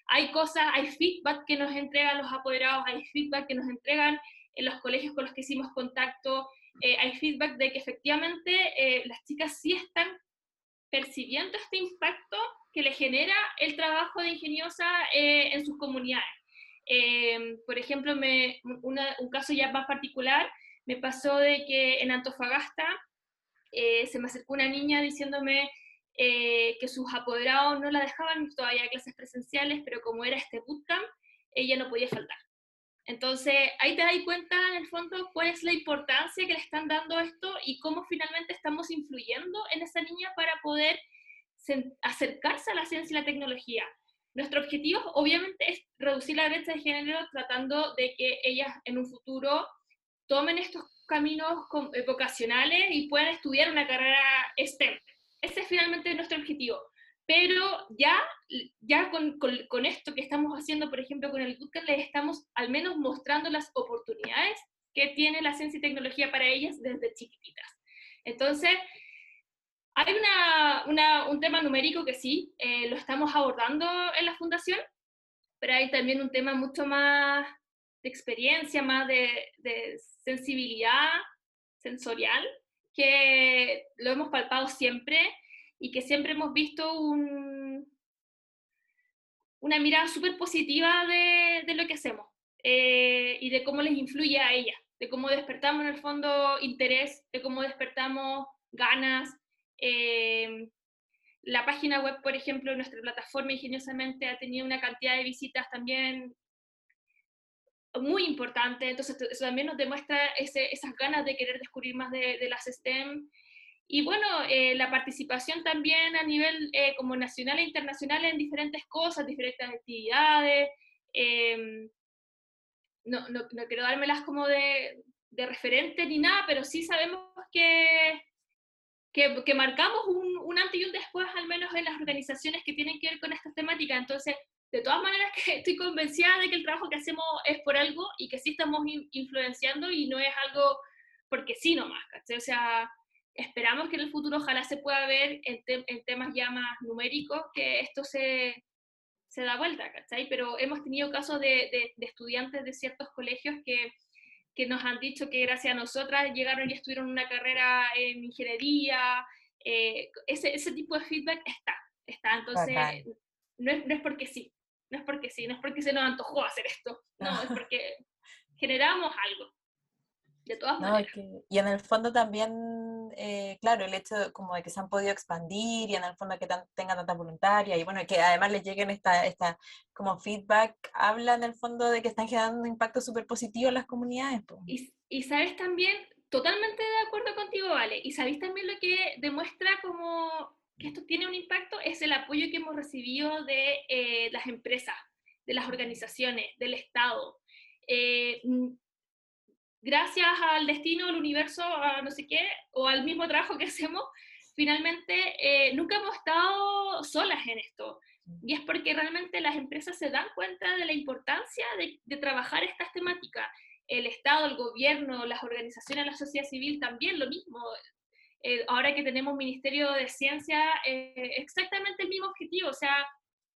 Speaker 3: hay cosas, hay feedback que nos entregan los apoderados, hay feedback que nos entregan en los colegios con los que hicimos contacto, hay feedback de que efectivamente las chicas sí están percibiendo este impacto que le genera el trabajo de ingeniosa eh, en sus comunidades. Eh, por ejemplo, me, un caso ya más particular, me pasó de que en Antofagasta eh, se me acercó una niña diciéndome que sus apoderados no la dejaban todavía clases presenciales, pero como era este bootcamp, ella no podía faltar. Entonces, ahí te das cuenta, en el fondo, cuál es la importancia que le están dando esto y cómo finalmente estamos influyendo en esa niña para poder acercarse a la ciencia y la tecnología. Nuestro objetivo, obviamente, es reducir la brecha de género tratando de que ellas en un futuro tomen estos caminos eh, vocacionales y puedan estudiar una carrera STEM. Ese es finalmente nuestro objetivo. Pero ya, ya con, esto que estamos haciendo, por ejemplo, con el bootcamp, les estamos al menos mostrando las oportunidades que tiene la ciencia y tecnología para ellas desde chiquititas. Entonces, hay una, un tema numérico que sí, eh, lo estamos abordando en la fundación, pero hay también un tema mucho más de experiencia, más de, de sensibilidad sensorial, que lo hemos palpado siempre y que siempre hemos visto un, una mirada súper positiva de, de, lo que hacemos eh, y de cómo les influye a ella, de cómo despertamos en el fondo interés, de cómo despertamos ganas. Eh, la página web, por ejemplo, nuestra plataforma ingeniosamente ha tenido una cantidad de visitas también muy importante, entonces eso también nos demuestra ese, esas ganas de querer descubrir más de, de las STEM y bueno, eh, la participación también a nivel eh, como nacional e internacional en diferentes cosas, diferentes actividades. Em, no, no, no, quiero dármelas como de, de, referente ni nada, pero sí sabemos que, que, que marcamos un, un, antes y un después, al menos en las organizaciones que tienen que ver con estas temáticas. Entonces, de todas maneras, [LAUGHS] que estoy convencida de que el trabajo que hacemos es por algo y que sí estamos influenciando y no es algo porque sí nomás. O sea, esperamos que en el futuro ojalá se pueda ver en, temas ya más numéricos que esto se, se, da vuelta, ¿cachai? Pero hemos tenido casos de, de, estudiantes de ciertos colegios que, que, nos han dicho que gracias a nosotras llegaron y estuvieron una carrera en ingeniería. Eh, ese, ese tipo de feedback está, está. Entonces, no es, no es porque sí, no es porque sí, no es porque se nos antojó hacer esto, no, es porque [LAUGHS] generamos algo de todas maneras.
Speaker 1: y en el fondo también, eh, claro, el hecho como de que se han podido expandir y en el fondo que tengan tanta voluntaria y bueno, que además les lleguen esta, esta como feedback, habla en el fondo de que están generando un impacto súper positivo en las comunidades.
Speaker 3: Y, y, sabes también, totalmente de acuerdo contigo, Vale, y sabéis también lo que demuestra como que esto tiene un impacto, es el apoyo que hemos recibido de eh, las empresas, de las organizaciones, del Estado. Eh, gracias al destino, al universo, a no sé qué, o al mismo trabajo que [LAUGHS] hacemos, finalmente eh, nunca hemos estado solas en esto. Y es porque realmente las empresas se dan cuenta de la importancia de, trabajar estas temáticas. El Estado, el gobierno, las organizaciones, la sociedad civil también lo mismo. Eh, ahora que tenemos Ministerio de Ciencia, eh, exactamente el mismo objetivo. O sea,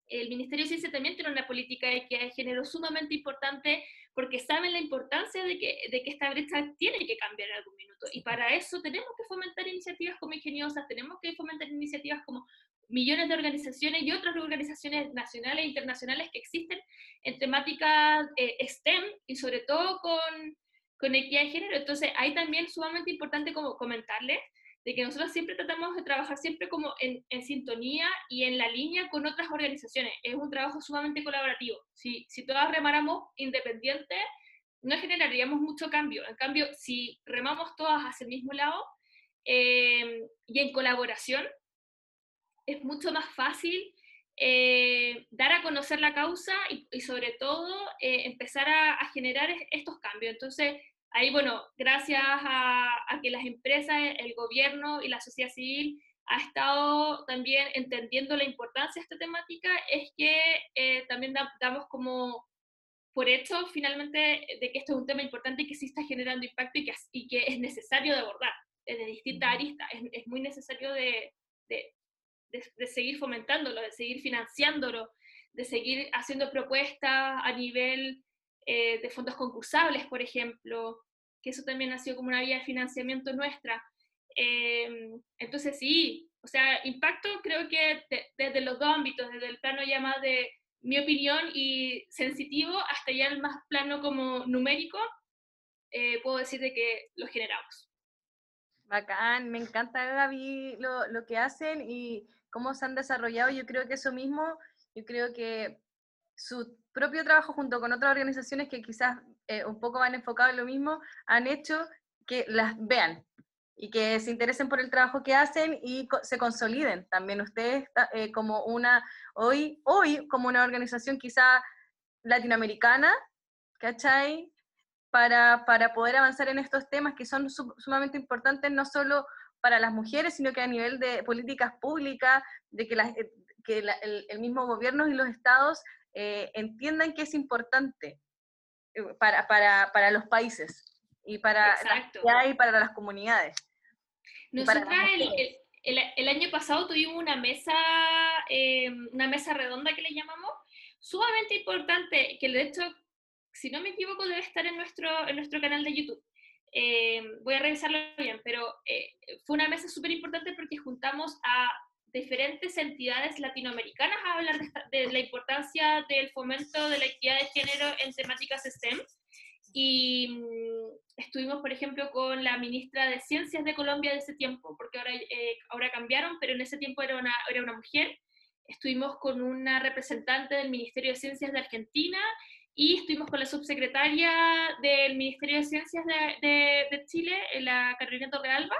Speaker 3: el Ministerio de Ciencia también tiene una política de que es género sumamente importante porque saben la importancia de que, de que esta brecha tiene que cambiar en algún minuto. Y para eso tenemos que fomentar iniciativas como ingeniosas, tenemos que fomentar iniciativas como millones de organizaciones y otras organizaciones nacionales e internacionales que existen en temáticas eh, STEM y sobre todo con, con equidad de género. Entonces, ahí también sumamente importante como comentarles de que nosotros siempre tratamos de trabajar siempre como en, en, sintonía y en la línea con otras organizaciones. Es un trabajo sumamente colaborativo. Si, si todas remáramos independientes, no generaríamos mucho cambio. En cambio, si remamos todas hacia el mismo lado eh, y en colaboración, es mucho más fácil eh, dar a conocer la causa y, y sobre todo eh, empezar a, a generar estos cambios. Entonces, ahí, bueno, gracias a, que las empresas, el gobierno y la sociedad civil ha estado también entendiendo la importancia de esta temática, es que eh, también damos como por hecho finalmente de que esto es un tema importante y que sí está generando impacto y que, y que es necesario de abordar desde distintas aristas. Es, muy necesario de, de, de, seguir fomentándolo, de seguir financiándolo, de seguir haciendo propuestas a nivel eh, de fondos concursables, por ejemplo, que eso también ha sido como una vía de financiamiento nuestra. Em, entonces sí, O sea, impacto creo que desde los dos ámbitos, desde el plano ya más de mi opinión y sensitivo hasta ya el más plano como numérico, eh, puedo decir de que lo generamos.
Speaker 2: Bacán, me encanta Gaby lo, lo, que hacen y cómo se han desarrollado. Yo creo que eso mismo, yo creo que su propio trabajo junto con otras organizaciones que quizás eh, un poco van enfocados en lo mismo, han hecho que las vean y que se interesen por el trabajo que hacen y se consoliden también ustedes eh, como una, hoy, hoy como una organización quizá latinoamericana, ¿cachai? Para, para poder avanzar en estos temas que son sumamente importantes no solo para las mujeres, sino que a nivel de políticas públicas, de que, eh, que el, el, mismo gobierno y los estados eh, entiendan que es importante eh, para, para, para los países y para, y para las comunidades.
Speaker 3: Nosotras el, el, el, año pasado tuvimos una mesa, una mesa redonda que le llamamos, sumamente importante, que de hecho, si no me equivoco, debe estar en nuestro, en nuestro canal de YouTube. Eh, voy a revisarlo bien, pero eh, fue una mesa súper importante porque juntamos a diferentes entidades latinoamericanas a hablar de, la importancia del fomento de la equidad de género en temáticas STEM. Y mm, estuvimos, por ejemplo, con la ministra de Ciencias de Colombia de ese tiempo, porque ahora, eh, ahora cambiaron, pero en ese tiempo era una, era una mujer. Estuvimos con una representante del Ministerio de Ciencias de Argentina y estuvimos con la subsecretaria del Ministerio de Ciencias de, de, Chile, la Carolina Torrealba,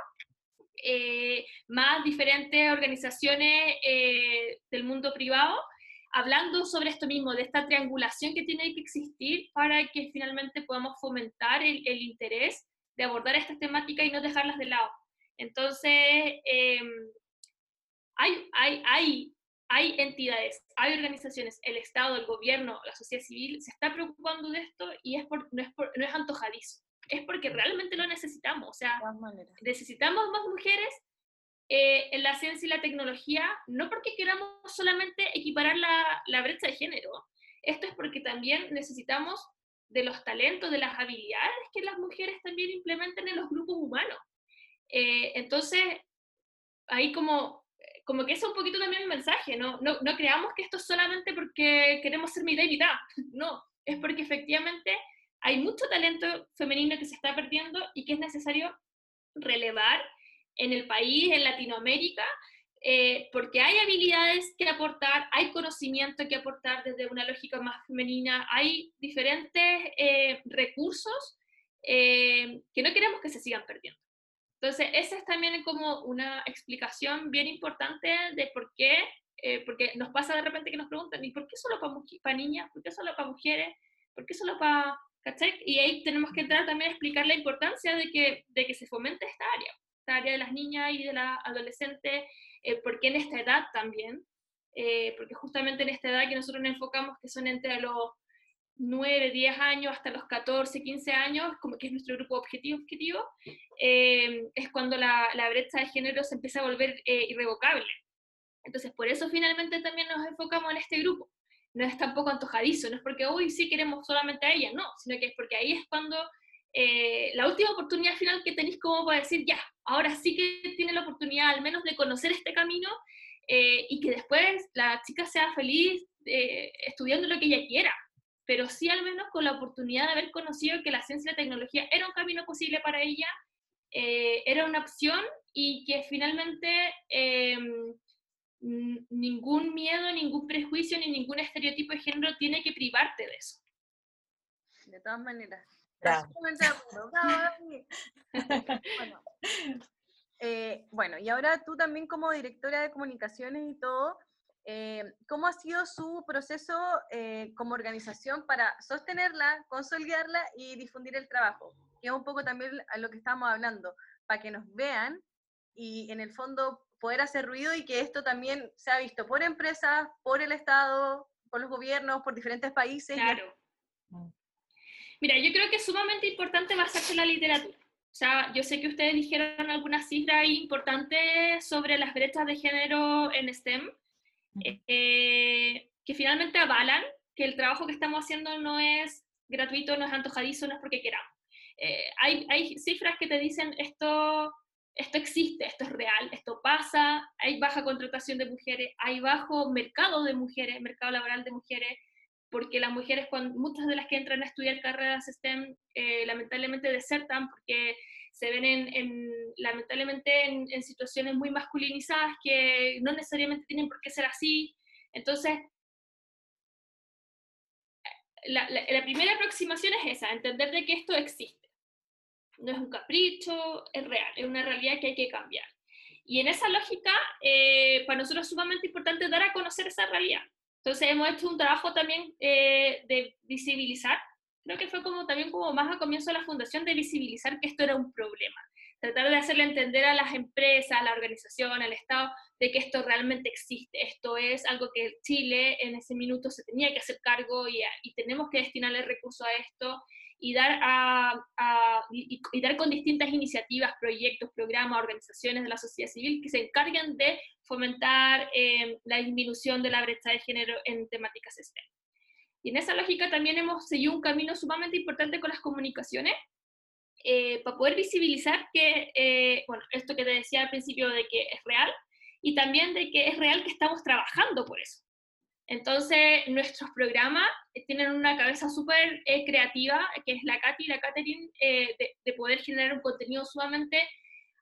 Speaker 3: eh, más diferentes organizaciones eh, del mundo privado, hablando sobre esto mismo, de esta triangulación que tiene que existir para que finalmente podamos fomentar el, el interés de abordar estas temáticas y no dejarlas de lado. Entonces, eh, hay, hay, hay hay entidades, hay organizaciones, el Estado, el gobierno, la sociedad civil se está preocupando de esto y es por, no, es no es antojadizo, es porque realmente lo necesitamos. O sea, necesitamos más mujeres eh, en la ciencia y la tecnología, no porque queramos solamente equiparar la, la brecha de género, esto es porque también necesitamos de los talentos, de las habilidades que las mujeres también implementen en los grupos humanos. Eh, entonces, ahí como como que es un poquito también el mensaje, ¿no? No, no creamos que esto es solamente porque queremos ser mitad y mitad, no, es porque efectivamente hay mucho talento femenino que se está perdiendo y que es necesario relevar en el país, en Latinoamérica, eh, porque hay habilidades que aportar, hay conocimiento que aportar desde una lógica más femenina, hay diferentes eh, recursos eh, que no queremos que se sigan perdiendo. Entonces, esa es también como una explicación bien importante de por qué, eh, porque nos pasa de repente que nos preguntan, ¿y por qué solo para, niñas? ¿Por qué solo para mujeres? ¿Por qué solo para... ¿cachai? Y ahí tenemos que entrar también a explicar la importancia de que, de que se fomente esta área, esta área de las niñas y de las adolescentes, eh, porque en esta edad también, eh, porque justamente en esta edad que nosotros nos enfocamos, que son entre los 9, 10 años hasta los 14, 15 años, como que es nuestro grupo objetivo, objetivo eh, es cuando la, la, brecha de género se empieza a volver eh, irrevocable. Entonces, por eso finalmente también nos enfocamos en este grupo. No es tampoco antojadizo, no es porque hoy sí queremos solamente a ella, no, sino que es porque ahí es cuando eh, la última oportunidad final que tenéis como para decir, ya, ahora sí que tiene la oportunidad al menos de conocer este camino y que después la chica sea feliz estudiando lo que ella quiera, pero sí al menos con la oportunidad de haber conocido que la ciencia y la tecnología era un camino posible para ella, eh, era una opción y que finalmente eh, ningún miedo, ningún prejuicio ni ningún estereotipo de género tiene que privarte de eso.
Speaker 2: De todas maneras. [LAUGHS] bueno, eh, bueno, y ahora tú también como directora de comunicaciones y todo, eh, ¿Cómo ha sido su proceso eh, como organización para sostenerla, consolidarla y difundir el trabajo? Que es un poco también a lo que estamos hablando, para que nos vean y en el fondo poder hacer ruido y que esto también sea visto por empresas, por el Estado, por los gobiernos, por diferentes países.
Speaker 3: Claro. Mira, yo creo que es sumamente importante basarse en la literatura. O sea, yo sé que ustedes dijeron algunas cifras importantes sobre las brechas de género en STEM, eh, que finalmente avalan que el trabajo que estamos haciendo no es gratuito, no es antojadizo, no es porque queramos. Eh, hay, hay, cifras que te dicen esto esto existe, esto es real, esto pasa, hay baja contratación de mujeres, hay bajo mercado de mujeres, mercado laboral de mujeres, porque las mujeres, cuando, muchas de las que entran a estudiar carreras STEM, eh, lamentablemente desertan porque se ven en, lamentablemente en, situaciones muy masculinizadas que no necesariamente tienen por qué ser así. Entonces, la, la primera aproximación es esa, entender de que esto existe no es un capricho, es real, es una realidad que hay que cambiar. Y en esa lógica, eh, para nosotros es sumamente importante dar a conocer esa realidad. Entonces hemos hecho un trabajo también eh, de visibilizar, creo que fue como también como más a comienzo de la fundación, de visibilizar que esto era un problema. Tratar de hacerle entender a las empresas, a la organización, al Estado, de que esto realmente existe. Esto es algo que Chile en ese minuto se tenía que hacer cargo y, y tenemos que destinarle recursos a esto y dar, a, y, dar con distintas iniciativas, proyectos, programas, organizaciones de la sociedad civil que se encarguen de fomentar eh, la disminución de la brecha de género en temáticas STEM. Y en esa lógica también hemos seguido un camino sumamente importante con las comunicaciones eh, para poder visibilizar que, eh, bueno, esto que te decía al principio de que es real y también de que es real que estamos trabajando por eso. Entonces, nuestros programas tienen una cabeza súper eh, creativa, que es la Katy y la Catherine, eh, de, poder generar un contenido sumamente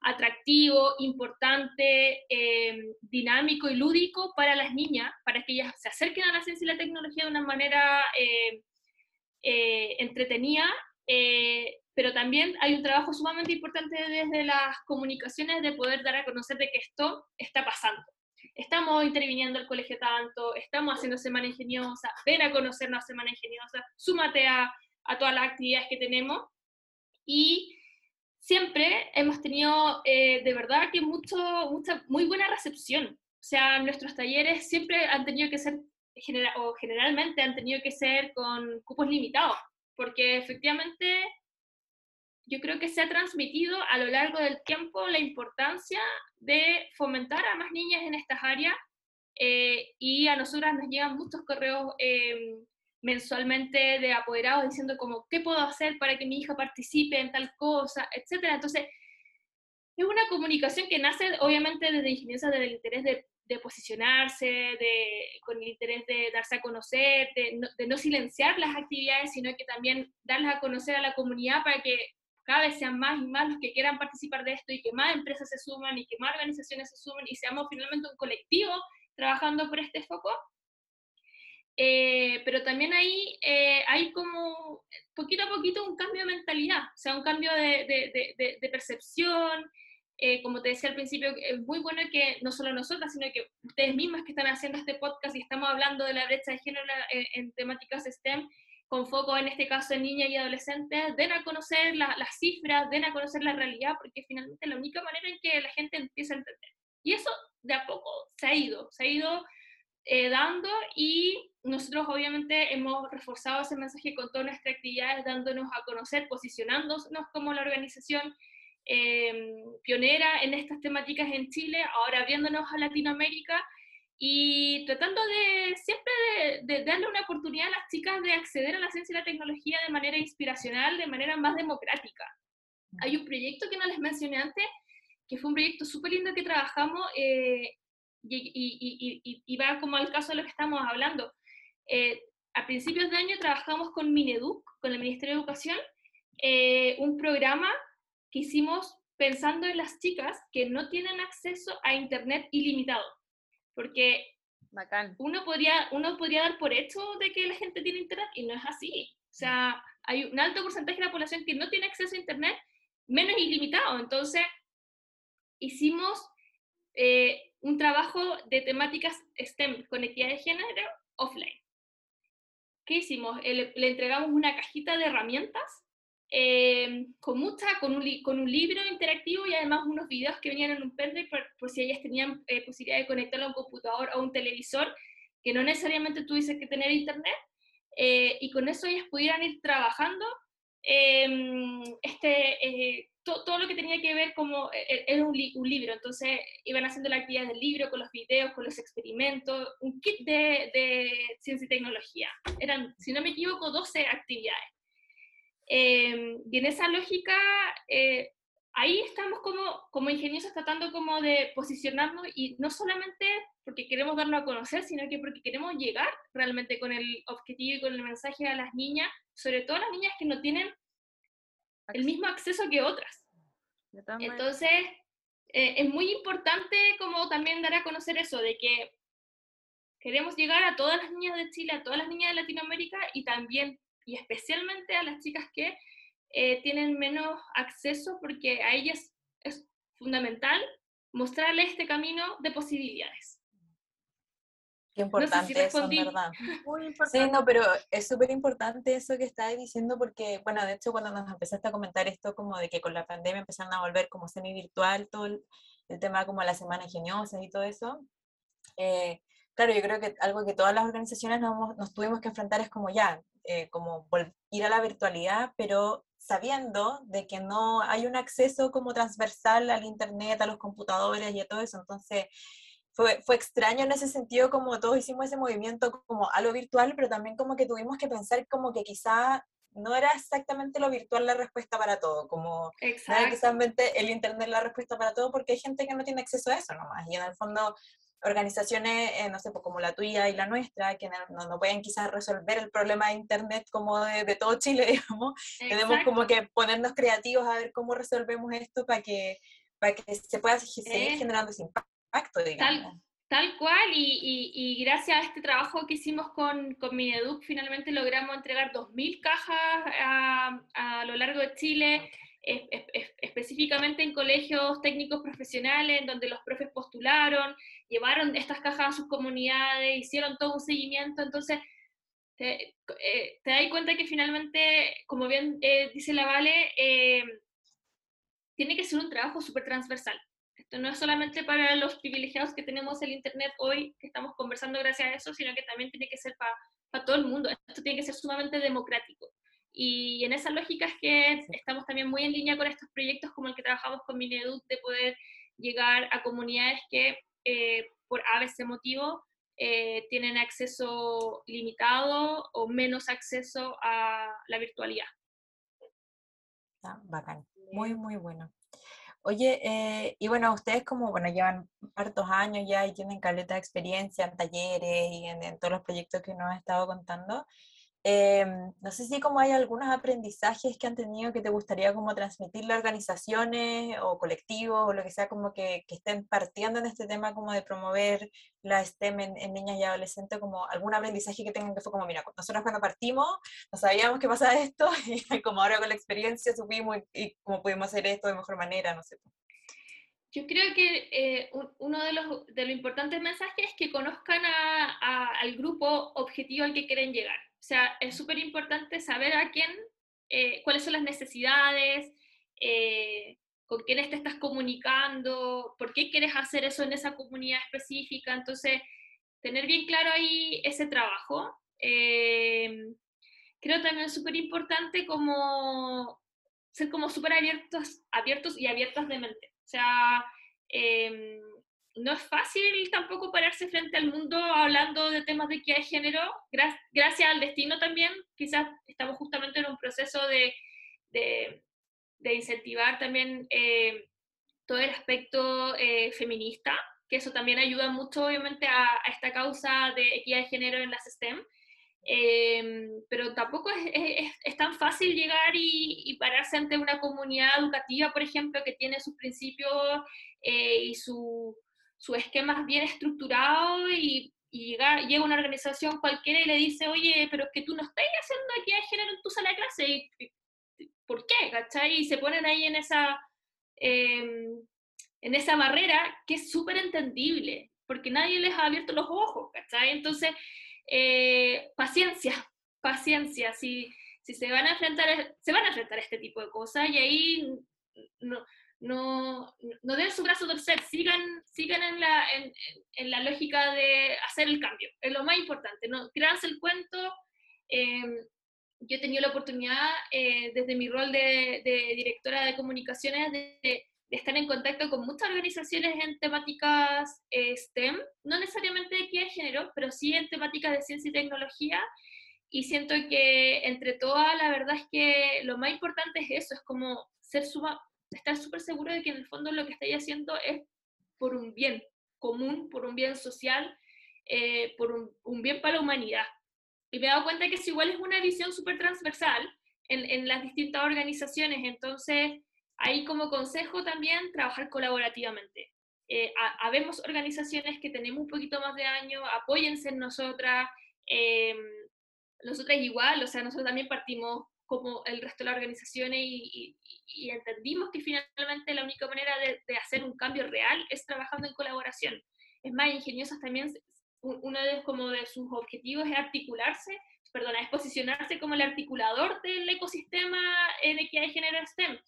Speaker 3: atractivo, importante, eh, dinámico y lúdico para las niñas, para que ellas se acerquen a la ciencia y la tecnología de una manera entretenida, pero también hay un trabajo sumamente importante desde las comunicaciones de poder dar a conocer de que esto está pasando estamos interviniendo el colegio tanto, estamos haciendo Semana Ingeniosa, ven a conocernos a Semana Ingeniosa, súmate a, a todas las actividades que tenemos. Y siempre hemos tenido eh, de verdad que mucho, mucha, muy buena recepción. O sea, nuestros talleres siempre han tenido que ser, o generalmente han tenido que ser con cupos limitados, porque efectivamente yo creo que se ha transmitido a lo largo del tiempo la importancia de fomentar a más niñas en estas áreas eh, y a nosotras nos llegan muchos correos eh, mensualmente de apoderados diciendo como, ¿qué puedo hacer para que mi hija participe en tal cosa? Etcétera. Entonces, es una comunicación que nace obviamente desde ingeniosa, desde el interés de, posicionarse, de, con el interés de darse a conocer, de no, de no silenciar las actividades, sino que también darlas a conocer a la comunidad para que cada vez sean más y más los que quieran participar de esto y que más empresas se suman y que más organizaciones se sumen y seamos finalmente un colectivo trabajando por este foco. Eh, pero también ahí eh, hay como poquito a poquito un cambio de mentalidad, o sea, un cambio de, de, de, percepción. Eh, como te decía al principio, es muy bueno que no solo nosotras, sino que ustedes mismas que están haciendo este podcast y estamos hablando de la brecha de género en, en temáticas STEM, con foco en este caso en niñas y adolescentes, den a conocer las cifras, den a conocer la realidad, porque finalmente es la única manera en que la gente empieza a entender. Y eso de a poco se ha ido, se ha ido eh, dando y nosotros obviamente hemos reforzado ese mensaje con todas nuestras actividades, dándonos a conocer, posicionándonos como la organización eh, pionera en estas temáticas en Chile, ahora abriéndonos a Latinoamérica y tratando de siempre de, darle una oportunidad a las chicas de acceder a la ciencia y la tecnología de manera inspiracional, de manera más democrática. Hay un proyecto que no les mencioné antes, que fue un proyecto súper lindo que trabajamos eh, y, y, va como al caso de lo que estamos hablando. Eh, a principios de año trabajamos con Mineduc, con el Ministerio de Educación, eh, un programa que hicimos pensando en las chicas que no tienen acceso a Internet ilimitado porque Uno, podría, uno podría dar por hecho de que la gente tiene internet y no es así. O sea, hay un alto porcentaje de la población que no tiene acceso a internet, menos ilimitado. Entonces, hicimos eh, un trabajo de temáticas STEM, conectividad de género, offline. ¿Qué hicimos? Le, le entregamos una cajita de herramientas eh, con con un, con un, libro interactivo y además unos videos que venían en un pendrive por, si ellas tenían eh, posibilidad de conectarlo a un computador o a un televisor, que no necesariamente tuviese que tener internet, eh, y con eso ellas pudieran ir trabajando em, este, todo lo que tenía que ver como era un, un, libro, entonces iban haciendo la actividad del libro con los videos, con los experimentos, un kit de, de ciencia y tecnología. Eran, si no me equivoco, 12 actividades. Em, y en esa lógica, eh, ahí estamos como, como ingeniosas tratando como de posicionarnos y no solamente porque queremos darnos a conocer, sino que porque queremos llegar realmente con el objetivo y con el mensaje a las niñas, sobre todo a las niñas que no tienen el mismo acceso que otras. Entonces, eh, es muy importante como también dar a conocer eso, de que queremos llegar a todas las niñas de Chile, a todas las niñas de Latinoamérica y también, y especialmente a las chicas que eh, tienen menos acceso, porque a ellas es fundamental mostrarles este camino de posibilidades.
Speaker 1: Qué importante eso, en verdad. [LAUGHS] Muy importante. Sí, no, pero es súper importante eso que estás diciendo porque, bueno, de hecho cuando nos empezaste a comentar esto como de que con la pandemia empezaron a volver como semi-virtual todo el, tema como la semana ingeniosa y todo eso, eh, claro, yo creo que algo que todas las organizaciones nos, nos tuvimos que enfrentar es como ya, eh, como ir a la virtualidad, pero sabiendo de que no hay un acceso como transversal al Internet, a los computadores y a todo eso. Entonces, fue, fue extraño en ese sentido como todos hicimos ese movimiento como a lo virtual, pero también como que tuvimos que pensar como que quizá no era exactamente lo virtual la respuesta para todo, como no era exactamente el Internet la respuesta para todo, porque hay gente que no tiene acceso a eso nomás, y en el fondo organizaciones, eh, no sé, pues como la tuya y la nuestra, que no, no, pueden quizás resolver el problema de Internet como de, de todo Chile, [LAUGHS] digamos, tenemos como que ponernos creativos a ver cómo resolvemos esto para que, para que se pueda seguir generando ese impacto, digamos.
Speaker 3: Tal, tal cual, y, y, y, gracias a este trabajo que hicimos con, con Mineduc, finalmente logramos entregar 2.000 cajas a, a lo largo de Chile específicamente en colegios técnicos profesionales, en donde los profes postularon, llevaron estas cajas a sus comunidades, hicieron todo un seguimiento, entonces te, eh, das cuenta que finalmente, como bien eh, dice la Vale, eh, tiene que ser un trabajo súper transversal. Esto no es solamente para los privilegiados que tenemos el Internet hoy, que estamos conversando gracias a eso, sino que también tiene que ser para todo el mundo. Esto tiene que ser sumamente democrático. Y en esa lógica es que estamos también muy en línea con estos proyectos como el que trabajamos con Mineduc de poder llegar a comunidades que eh, por ABC motivo eh, tienen acceso limitado o menos acceso a la virtualidad.
Speaker 1: Ah, bacán, muy, muy bueno. Oye, eh, y bueno, ustedes como, bueno, llevan hartos años ya y tienen caleta de experiencia en talleres y en, en todos los proyectos que nos ha estado contando. Em, no sé si como hay algunos aprendizajes que han tenido que te gustaría como transmitirle a organizaciones o colectivos o lo que sea como que, que estén partiendo en este tema como de promover la STEM en, niñas y adolescentes, como algún aprendizaje que tengan que fue como, mira, nosotros cuando partimos no sabíamos que pasaba esto [LAUGHS] y como ahora con la experiencia supimos y, cómo pudimos hacer esto de mejor manera, no sé.
Speaker 3: Yo creo que eh, uno de los, de los importantes mensajes es que conozcan al grupo objetivo al que quieren llegar o sea, es súper importante saber a quién, eh, cuáles son las necesidades, eh, con quiénes te estás comunicando, por qué quieres hacer eso en esa comunidad específica. Entonces, tener bien claro ahí ese trabajo. Eh, creo también súper importante como ser como súper abiertos, abiertos y abiertas de mente. O sea, em, no es fácil tampoco pararse frente al mundo hablando de temas de equidad de género, gracias al destino también, quizás estamos justamente en un proceso de, de, incentivar también eh, todo el aspecto eh, feminista, que eso también ayuda mucho obviamente a, esta causa de equidad de género en las STEM. Eh, pero tampoco es, es, tan fácil llegar y, y, pararse ante una comunidad educativa, por ejemplo, que tiene sus principios y su, su esquema bien estructurado y, llega, llega una organización cualquiera y le dice, oye, pero es que tú no estás haciendo aquí de género en tu sala de clase, ¿por qué? ¿Cachai? Y se ponen ahí en esa, em, en esa barrera que es súper entendible, porque nadie les ha abierto los ojos, ¿cachai? Entonces, eh, paciencia, paciencia, si, si se van a enfrentar, se van a enfrentar a este tipo de cosas y ahí no, no, no den su brazo torcer, sigan, sigan en, la, en, en, la lógica de hacer el cambio, es lo más importante, no créanse el cuento. Em, yo he tenido la oportunidad, eh, desde mi rol de, de, directora de comunicaciones, de, de, estar en contacto con muchas organizaciones en temáticas eh, STEM, no necesariamente de equidad de género, pero sí en temáticas de ciencia y tecnología, y siento que entre todas, la verdad es que lo más importante es eso, es como ser suma, estar súper seguro de que en el fondo lo que estáis haciendo es por un bien común, por un bien social, eh, por un, un, bien para la humanidad. Y me he dado cuenta que es igual es una visión súper transversal en, en, las distintas organizaciones, entonces ahí como consejo también trabajar colaborativamente. Eh, habemos organizaciones que tenemos un poquito más de años, apóyense en nosotras, eh, nosotras igual, o sea, nosotros también partimos como el resto de las organizaciones y, y, entendimos que finalmente la única manera de, de, hacer un cambio real es trabajando en colaboración. Es más, ingeniosas también, uno de, como de sus objetivos es articularse, perdona, es posicionarse como el articulador del ecosistema de que hay género STEM.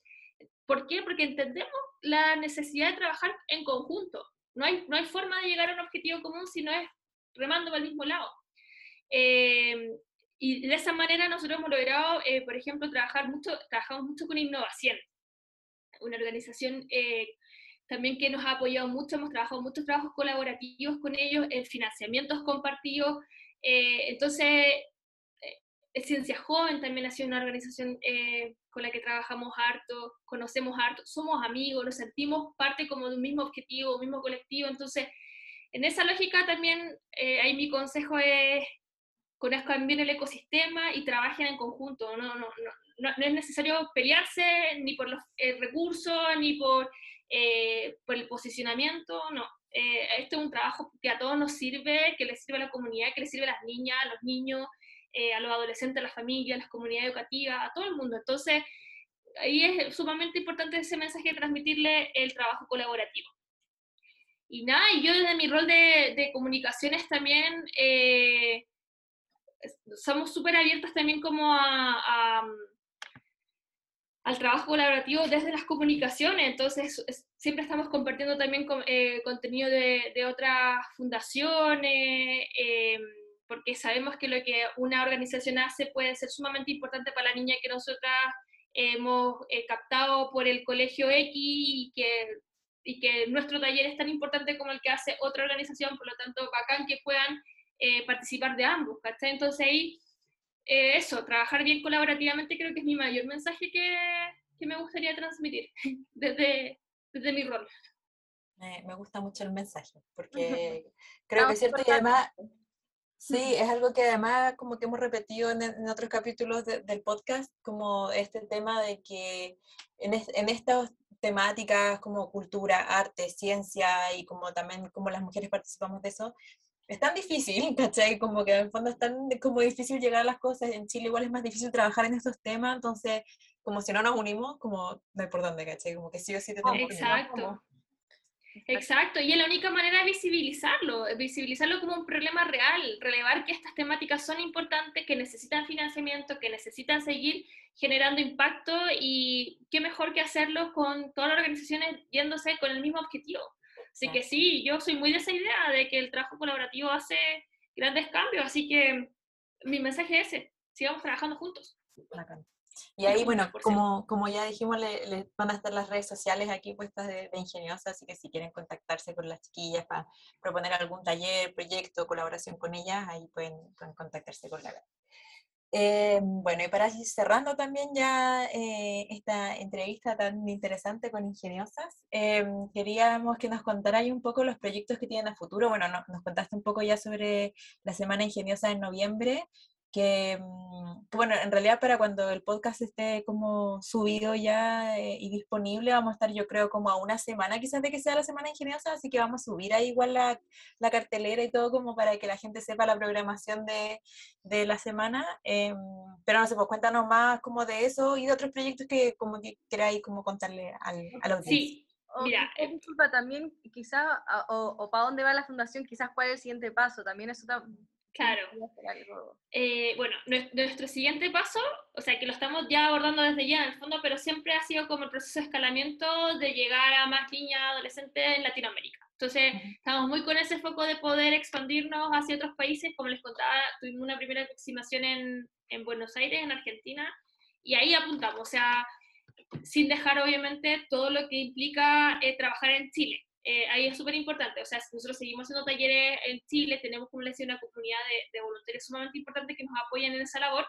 Speaker 3: ¿Por qué? Porque entendemos la necesidad de trabajar en conjunto. No hay, no hay forma de llegar a un objetivo común si no es remando para el mismo lado. Eh, y de esa manera nosotros hemos logrado, eh, por ejemplo, trabajar mucho, trabajamos mucho con innovación. Una organización eh, también que nos ha apoyado mucho, hemos trabajado muchos trabajos colaborativos con ellos, en financiamientos compartidos. Eh, entonces, Ciencia Joven también ha sido una organización con la que trabajamos harto, conocemos harto, somos amigos, nos sentimos parte como de un mismo objetivo, un mismo colectivo. Entonces, en esa lógica también, ahí mi consejo es conozcan bien el ecosistema y trabajen en conjunto. No, no, no, no es necesario pelearse ni por los eh, recursos, ni por, eh, por el posicionamiento, no. Eh, este es un trabajo que a todos nos sirve, que le sirve a la comunidad, que le sirve a las niñas, a los niños, a los adolescentes, a las familias, a las comunidades educativas, a todo el mundo. Entonces, ahí es sumamente importante ese mensaje de transmitirle el trabajo colaborativo. Y nada, y yo desde mi rol de, de comunicaciones también somos súper abiertas también como a, al trabajo colaborativo desde las comunicaciones, entonces siempre estamos compartiendo también eh, contenido de, de, otras fundaciones, eh, porque sabemos que lo que una organización hace puede ser sumamente importante para la niña que nosotras hemos eh, captado por el colegio X y que, y que nuestro taller es tan importante como el que hace otra organización, por lo tanto, bacán que puedan eh, participar de ambos, ¿cachai? Entonces ahí, eh, eso, trabajar bien colaborativamente creo que es mi mayor mensaje que, que me gustaría transmitir [LAUGHS] desde, desde mi rol.
Speaker 1: me gusta mucho el mensaje, porque creo que es cierto y además, sí, es algo que además como que hemos repetido en, en otros capítulos del podcast, como este tema de que en, en estas temáticas como cultura, arte, ciencia y como también como las mujeres participamos de eso, es tan difícil, [LAUGHS] ¿cachai? Como que en el fondo es tan como difícil llegar a las cosas. En Chile igual es más difícil trabajar en estos temas, entonces, como si no nos unimos, como no hay por dónde, ¿cachai? Como que sí o sí te tenemos
Speaker 3: Exacto. Exacto, y es la única manera de visibilizarlo, visibilizarlo como un problema real, relevar que estas temáticas son importantes, que necesitan financiamiento, que necesitan seguir generando impacto y qué mejor que hacerlo con todas las organizaciones yéndose con el mismo objetivo. Así que sí, yo soy muy de esa idea de que el trabajo colaborativo hace grandes cambios, así que mi mensaje es ese, sigamos trabajando juntos.
Speaker 1: Y ahí, bueno, como, como ya dijimos, le, van a estar las redes sociales aquí puestas de, de Ingeniosa, así que si quieren contactarse con las chiquillas para proponer algún taller, proyecto, colaboración con ellas, ahí pueden, pueden contactarse con la eh, bueno, y para ir cerrando también ya eh, esta entrevista tan interesante con Ingeniosas, eh, queríamos que nos contarais un poco los proyectos que tienen a futuro. Bueno, nos contaste un poco ya sobre la Semana Ingeniosa en noviembre, que, mm, bueno, en realidad para cuando el podcast esté como subido ya eh, y disponible, vamos a estar yo creo como a una semana quizás de que sea la semana ingeniosa, así que vamos a subir ahí igual la, la cartelera y todo como para que la gente sepa la programación de, de la semana. Em, pero no sé, pues cuéntanos más como de eso y de otros proyectos que como que queráis como contarle al, a la
Speaker 3: Sí. Mira,
Speaker 2: eh, disculpa, también quizás, o, o para dónde va la fundación, quizás cuál es el siguiente paso, también eso
Speaker 3: Claro. Eh, bueno, nuestro siguiente paso, o sea, que lo estamos ya abordando desde ya en el fondo, pero siempre ha sido como el proceso de escalamiento de llegar a más niñas adolescentes en Latinoamérica. Entonces, estamos muy con ese foco de poder expandirnos hacia otros países. Como les contaba, tuvimos una primera aproximación en, en Buenos Aires, en Argentina, y ahí apuntamos, o sea, sin dejar obviamente todo lo que implica eh, trabajar en Chile. Eh, ahí es súper importante. O sea, nosotros seguimos haciendo talleres en Chile, tenemos, como les una comunidad de, de voluntarios sumamente importante que nos apoyan en esa labor,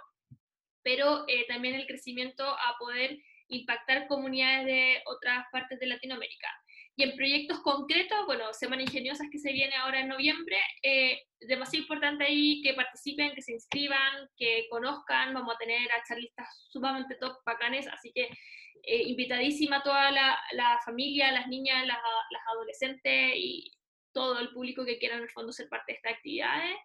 Speaker 3: pero eh, también el crecimiento a poder impactar comunidades de otras partes de Latinoamérica. Y en proyectos concretos, bueno, Semana Ingeniosas que se viene ahora en noviembre, eh, demasiado importante ahí que participen, que se inscriban, que conozcan, vamos a tener a charlistas sumamente top, bacanes, así que eh, invitadísima toda la, la, familia, las niñas, las, las, adolescentes y todo el público que quiera en el fondo ser parte de estas actividades.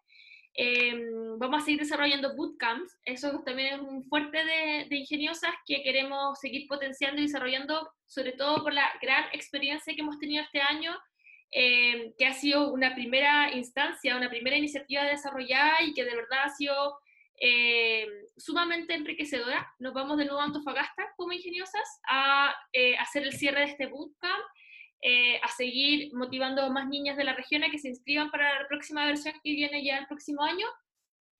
Speaker 3: Em, vamos a seguir desarrollando bootcamps, eso también es un fuerte de, de, ingeniosas que queremos seguir potenciando y desarrollando, sobre todo por la gran experiencia que hemos tenido este año, eh, que ha sido una primera instancia, una primera iniciativa desarrollada y que de verdad ha sido eh, sumamente enriquecedora. Nos vamos de nuevo a Antofagasta como ingeniosas a eh, hacer el cierre de este bootcamp eh, a seguir motivando a más niñas de la región a que se inscriban para la próxima versión que viene ya el próximo año.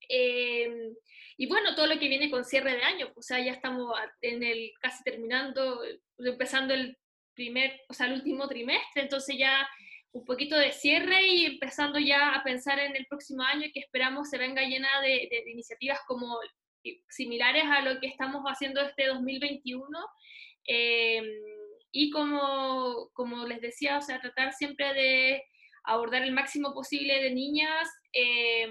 Speaker 3: Eh, y bueno, todo lo que viene con cierre de año, o sea, ya estamos en el casi terminando, empezando el primer, o sea, el último trimestre, entonces ya un poquito de cierre y empezando ya a pensar en el próximo año que esperamos se venga llena de, de iniciativas como similares a lo que estamos haciendo este 2021. Eh, y como, como les decía, o sea, tratar siempre de abordar el máximo posible de niñas, eh,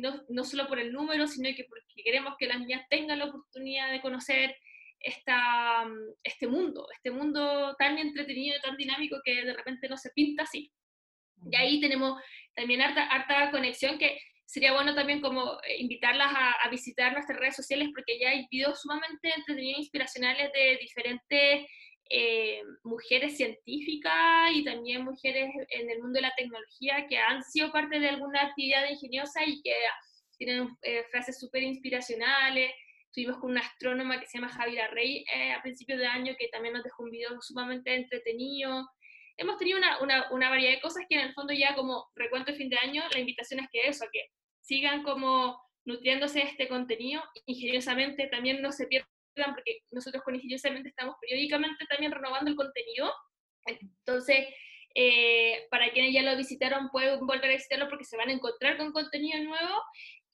Speaker 3: no, no, solo por el número, sino que porque queremos que las niñas tengan la oportunidad de conocer esta, este mundo, este mundo tan entretenido y tan dinámico que de repente no se pinta así. Y ahí tenemos también harta, harta conexión que sería bueno también como eh, invitarlas a, a, visitar nuestras redes sociales porque ya hay videos sumamente entretenidos e inspiracionales de diferentes eh, mujeres científicas y también mujeres en el mundo de la tecnología que han sido parte de alguna actividad ingeniosa y que tienen eh, frases súper inspiracionales. Estuvimos con una astrónoma que se llama Javiera Rey eh, a principios de año que también nos dejó un video sumamente entretenido. Hemos tenido una, una, una, variedad de cosas que en el fondo ya como recuento de fin de año, la invitación es que eso, que sigan como nutriéndose de este contenido, ingeniosamente también no se pierdan porque nosotros con Ingeniosamente estamos periódicamente también renovando el contenido. Entonces, eh, para quienes ya lo visitaron, pueden volver a visitarlo porque se van a encontrar con contenido nuevo.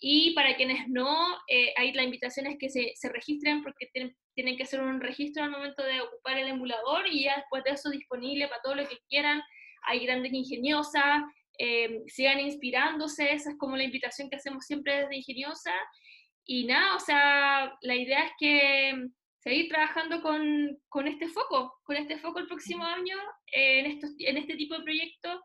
Speaker 3: Y para quienes no, eh, ahí la invitación es que se, se registren porque tienen, tienen, que hacer un registro al momento de ocupar el emulador y ya después de eso disponible para todo lo que quieran. Hay grandes ingeniosas, eh, sigan inspirándose, esa es como la invitación que hacemos siempre desde Ingeniosa y nada, o sea, la idea es que seguir trabajando con, con este foco, con este foco el próximo año eh, en, estos, en este tipo de proyectos,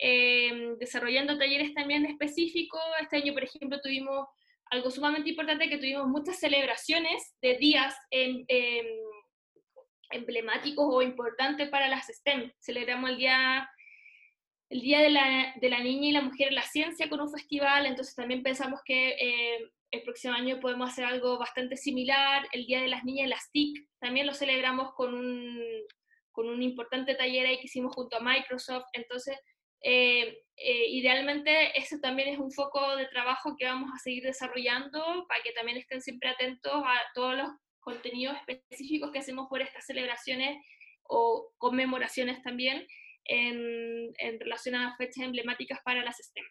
Speaker 3: eh, desarrollando talleres también específicos. Este año, por ejemplo, tuvimos algo sumamente importante, que tuvimos muchas celebraciones de días en, emblemáticos o importantes para las STEM. Celebramos el día el Día de la, de la, Niña y la Mujer en la Ciencia con un festival, entonces también pensamos que eh, el próximo año podemos hacer algo bastante similar. El Día de las Niñas en las TIC también lo celebramos con un, con un importante taller ahí que hicimos junto a Microsoft. Entonces, eh, eh, idealmente ese también es un foco de trabajo que vamos a seguir desarrollando para que también estén siempre atentos a todos los contenidos específicos que hacemos por estas celebraciones o conmemoraciones también en, en relación a fechas emblemáticas para las STEM.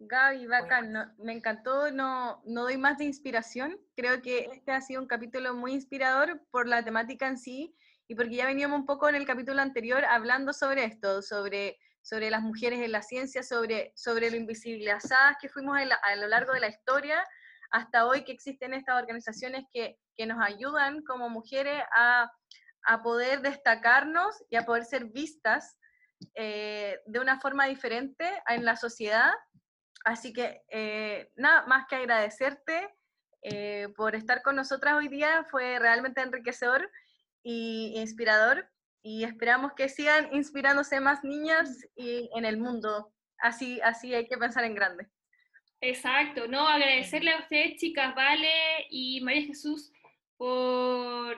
Speaker 2: Gaby, bacán, me encantó, no, no doy más de inspiración. Creo que este ha sido un capítulo muy inspirador por la temática en sí y porque ya veníamos un poco en el capítulo anterior hablando sobre esto, sobre, sobre las mujeres en la ciencia, sobre, sobre lo invisibilizadas que fuimos a, a lo largo de la historia hasta hoy que existen estas organizaciones que, que nos ayudan como mujeres a, a, poder destacarnos y a poder ser vistas eh, de una forma diferente en la sociedad. Así que eh, nada más que agradecerte eh, por estar con nosotras hoy día, fue realmente enriquecedor e inspirador y esperamos que sigan inspirándose más niñas y en el mundo. Así, así hay que pensar en grande.
Speaker 3: Exacto, no, agradecerle a ustedes, chicas, Vale y María Jesús, por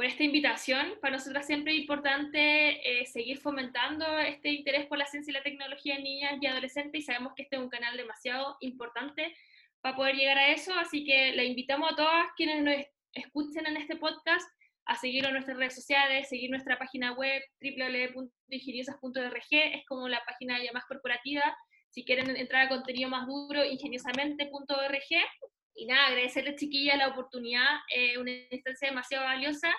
Speaker 3: por esta invitación. Para nosotras siempre es importante eh, seguir fomentando este interés por la ciencia y la tecnología en niñas y adolescentes y sabemos que este es un canal demasiado importante para poder llegar a eso, así que le invitamos a todas quienes nos escuchen en este podcast a seguir en nuestras redes sociales, seguir nuestra página web www.ingeniosas.org, es como la página ya más corporativa, si quieren entrar a contenido más duro, ingeniosamente.org, y nada, agradecerles chiquilla la oportunidad, eh, una instancia demasiado valiosa.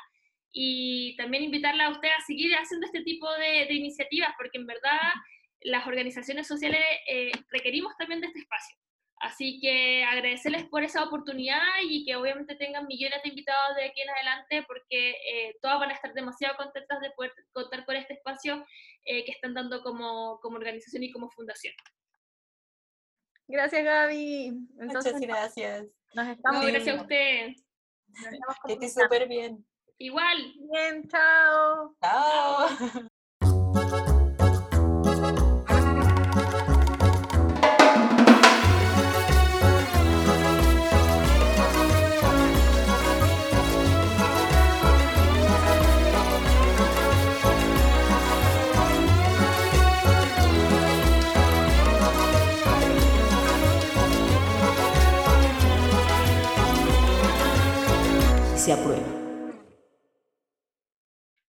Speaker 3: Y también invitarla a usted a seguir haciendo este tipo de, de iniciativas, porque en verdad las organizaciones sociales eh, requerimos también de este espacio. Así que agradecerles por esa oportunidad y que obviamente tengan millones de invitados de aquí en adelante porque eh, todas van a estar demasiado contentas de poder contar con este espacio eh, que están dando como, como organización y como fundación.
Speaker 2: Gracias, Gaby.
Speaker 1: Muchas gracias.
Speaker 3: Nos estamos gracias a usted.
Speaker 1: Que esté súper bien.
Speaker 3: Igual.
Speaker 2: Bien, chao.
Speaker 1: Chao. [LAUGHS]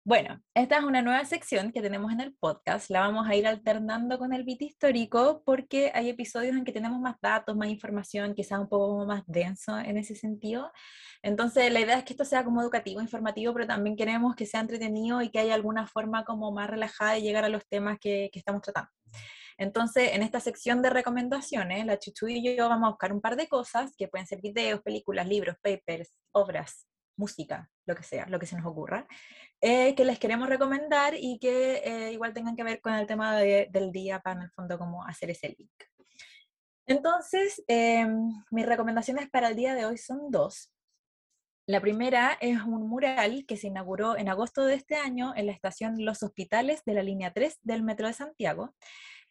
Speaker 1: Bueno, esta es una nueva sección que tenemos en el podcast. La vamos a ir alternando con el bit histórico porque hay episodios en que tenemos más datos, más información, quizás un poco más denso en ese sentido. Entonces, la idea es que esto sea como educativo, informativo, pero también queremos que sea entretenido y que haya alguna forma como más relajada de llegar a los temas que, que estamos tratando. Entonces, en esta sección de recomendaciones, la Chuchu y yo vamos a buscar un par de cosas que pueden ser videos, películas, libros, papers, obras, música, lo que sea, lo que se nos ocurra, eh, que les queremos recomendar y que eh, igual tengan que ver con el tema del día para en el fondo como hacer ese link. Entonces, em, mis recomendaciones para el día de hoy son dos. La primera es un mural que se inauguró en agosto de este año en la estación Los Hospitales de la línea 3 del Metro de Santiago.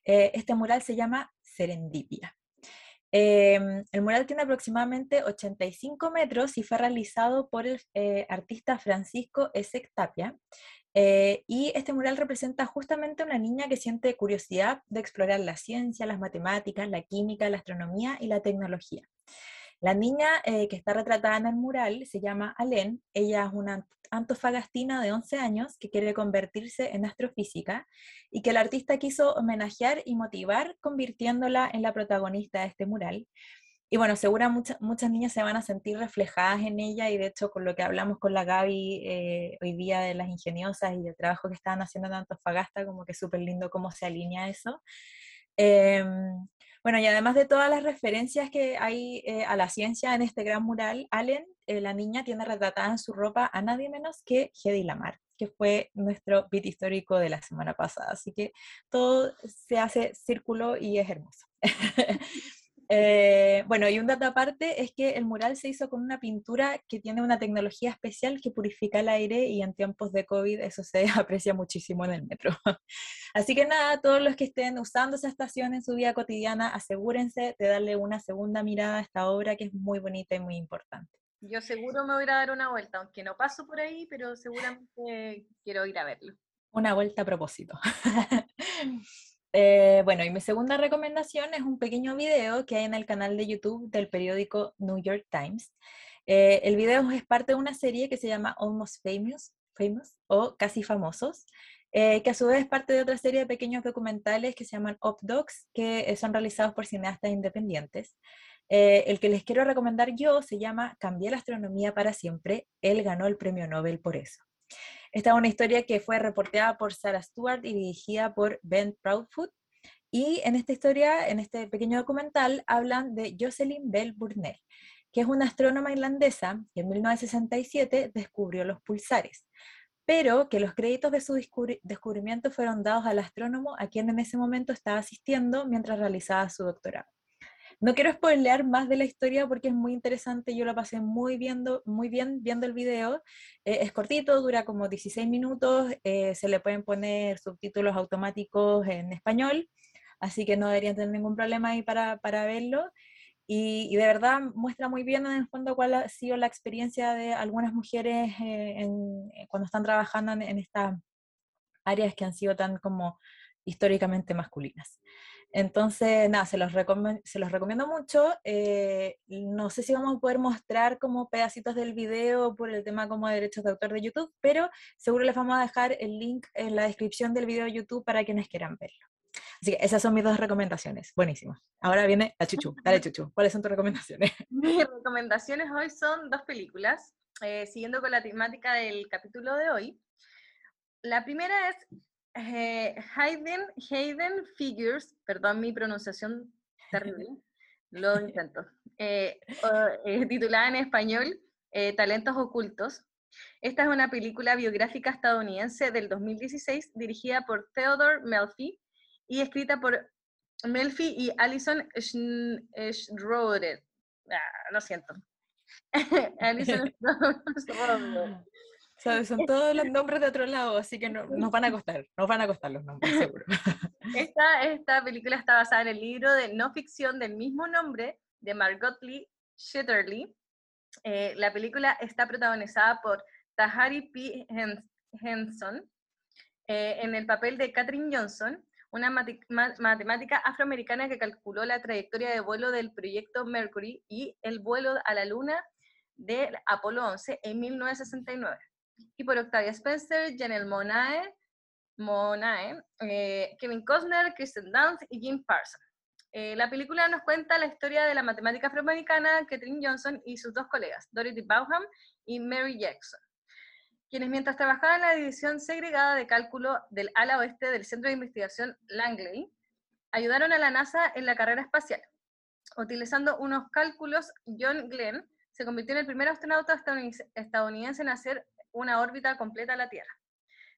Speaker 1: Eh, este mural se llama Serendipia. Em, el mural tiene aproximadamente 85 metros y fue realizado por el eh, artista Francisco Esec Tapia. Eh, y este mural representa justamente una niña que siente curiosidad de explorar la ciencia, las matemáticas, la química, la astronomía y la tecnología. La niña eh, que está retratada en el mural se llama Alen. Ella es una antofagastina de 11 años que quiere convertirse en astrofísica y que el artista quiso homenajear y motivar convirtiéndola en la protagonista de este mural. Y bueno, segura muchas niñas se van a sentir reflejadas en ella y de hecho con lo que hablamos con la Gaby eh, hoy día de las ingeniosas y el trabajo que estaban haciendo en Antofagasta, como que súper lindo cómo se alinea eso. Em, bueno, y además de todas las referencias que hay eh, a la ciencia en este gran mural, Allen, eh, la niña, tiene retratada en su ropa a nadie menos que Hedy Lamar, que fue nuestro beat histórico de la semana pasada. Así que todo se hace círculo y es hermoso. [LAUGHS] Eh, bueno, y un dato aparte es que el mural se hizo con una pintura que tiene una tecnología especial que purifica el aire y en tiempos de COVID eso se [LAUGHS] aprecia muchísimo en el metro. [LAUGHS] Así que nada, todos los que estén usando esa estación en su vida cotidiana, asegúrense de darle una segunda mirada a esta obra que es muy bonita y muy importante.
Speaker 2: Yo seguro me voy a dar una vuelta, aunque no paso por ahí, pero seguramente quiero ir a verlo.
Speaker 1: Una vuelta a propósito. [LAUGHS] Eh, bueno, y mi segunda recomendación es un pequeño video que hay en el canal de YouTube del periódico New York Times. Eh, el video es parte de una serie que se llama Almost Famous, Famous o Casi Famosos, eh, que a su vez es parte de otra serie de pequeños documentales que se llaman Op Docs, que son realizados por cineastas independientes. el que les quiero recomendar yo se llama Cambié la astronomía para siempre. Él ganó el premio Nobel por eso. Esta es una historia que fue reporteada por Sarah Stewart y dirigida por Ben Proudfoot. Y en esta historia, en este pequeño documental, hablan de Jocelyn Bell Burnell, que es una astrónoma irlandesa que en 1967 descubrió los pulsares, pero que los créditos de su descubrimiento fueron dados al astrónomo a quien en ese momento estaba asistiendo mientras realizaba su doctorado. No quiero spoilear más de la historia porque es muy interesante, yo la pasé muy, viendo, muy bien viendo el video. Eh, es cortito, dura como 16 minutos, eh, se le pueden poner subtítulos automáticos en español, así que no deberían tener ningún problema ahí para, para verlo. Y, de verdad muestra muy bien en el fondo cuál ha sido la experiencia de algunas mujeres eh, en, cuando están trabajando en, en estas áreas que han sido tan como históricamente masculinas. Entonces, nada, se los, se los recomiendo mucho. Eh, no sé si vamos a poder mostrar como pedacitos del video por el tema como de derechos de autor de YouTube, pero seguro les vamos a dejar el link en la descripción del video de YouTube para quienes quieran verlo. Así que esas son mis dos recomendaciones. Buenísimo. Ahora viene la Chuchu. Dale, Chuchu. ¿Cuáles son tus recomendaciones? [LAUGHS]
Speaker 2: Mis recomendaciones hoy son dos películas, eh, siguiendo con la temática del capítulo de hoy. La primera es eh, Hayden, Hayden Figures, perdón mi pronunciación terrible, [LAUGHS] lo intento, eh, eh, titulada en español Talentos Ocultos. Esta es una película biográfica estadounidense del 2016 dirigida por Theodore Melfi y escrita por Melfi y Alison Schroeder. Ah, lo siento. [LAUGHS] Alison [LAUGHS] Schroeder.
Speaker 1: Son todos los nombres de otro lado, así que no, nos van a costar, nos van a costar los nombres, [LAUGHS] seguro.
Speaker 2: Esta, esta película está basada en el libro de no ficción del mismo nombre de Margot Lee Shetterly. Eh, la película está protagonizada por Tahari P. Henson eh, en el papel de Katherine Johnson, una matemática afroamericana que calculó la trayectoria de vuelo del proyecto Mercury y el vuelo a la Luna del Apolo 11 en 1969 y por Octavia Spencer, Janelle Monae, Monae eh, Kevin Costner, Kristen Dunst y Jim Parsons. Eh, la película nos cuenta la historia de la matemática afroamericana Katherine Johnson y sus dos colegas, Dorothy Bauham y Mary Jackson, quienes mientras trabajaban en la división segregada de cálculo del ala oeste del Centro de Investigación Langley, ayudaron a la NASA en la carrera espacial. Utilizando unos cálculos, John Glenn se convirtió en el primer astronauta estadounidense en hacer una órbita completa a la Tierra.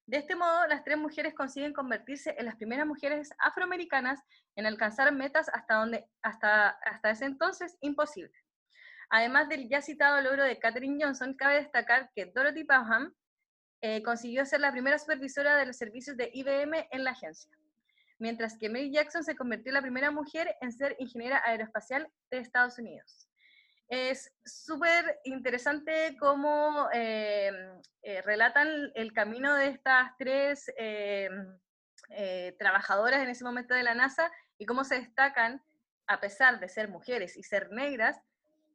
Speaker 2: De este modo, las tres mujeres consiguen convertirse en las primeras mujeres afroamericanas en alcanzar metas hasta, donde, hasta, hasta ese entonces imposibles. Además del ya citado logro de Katherine Johnson, cabe destacar que Dorothy Parham eh, consiguió ser la primera supervisora de los servicios de IBM en la agencia, mientras que Mary Jackson se convirtió en la primera mujer en ser ingeniera aeroespacial de Estados Unidos. Es súper interesante cómo eh, eh, relatan el camino de estas tres eh, trabajadoras en ese momento de la NASA y cómo se destacan, a pesar de ser mujeres y ser negras,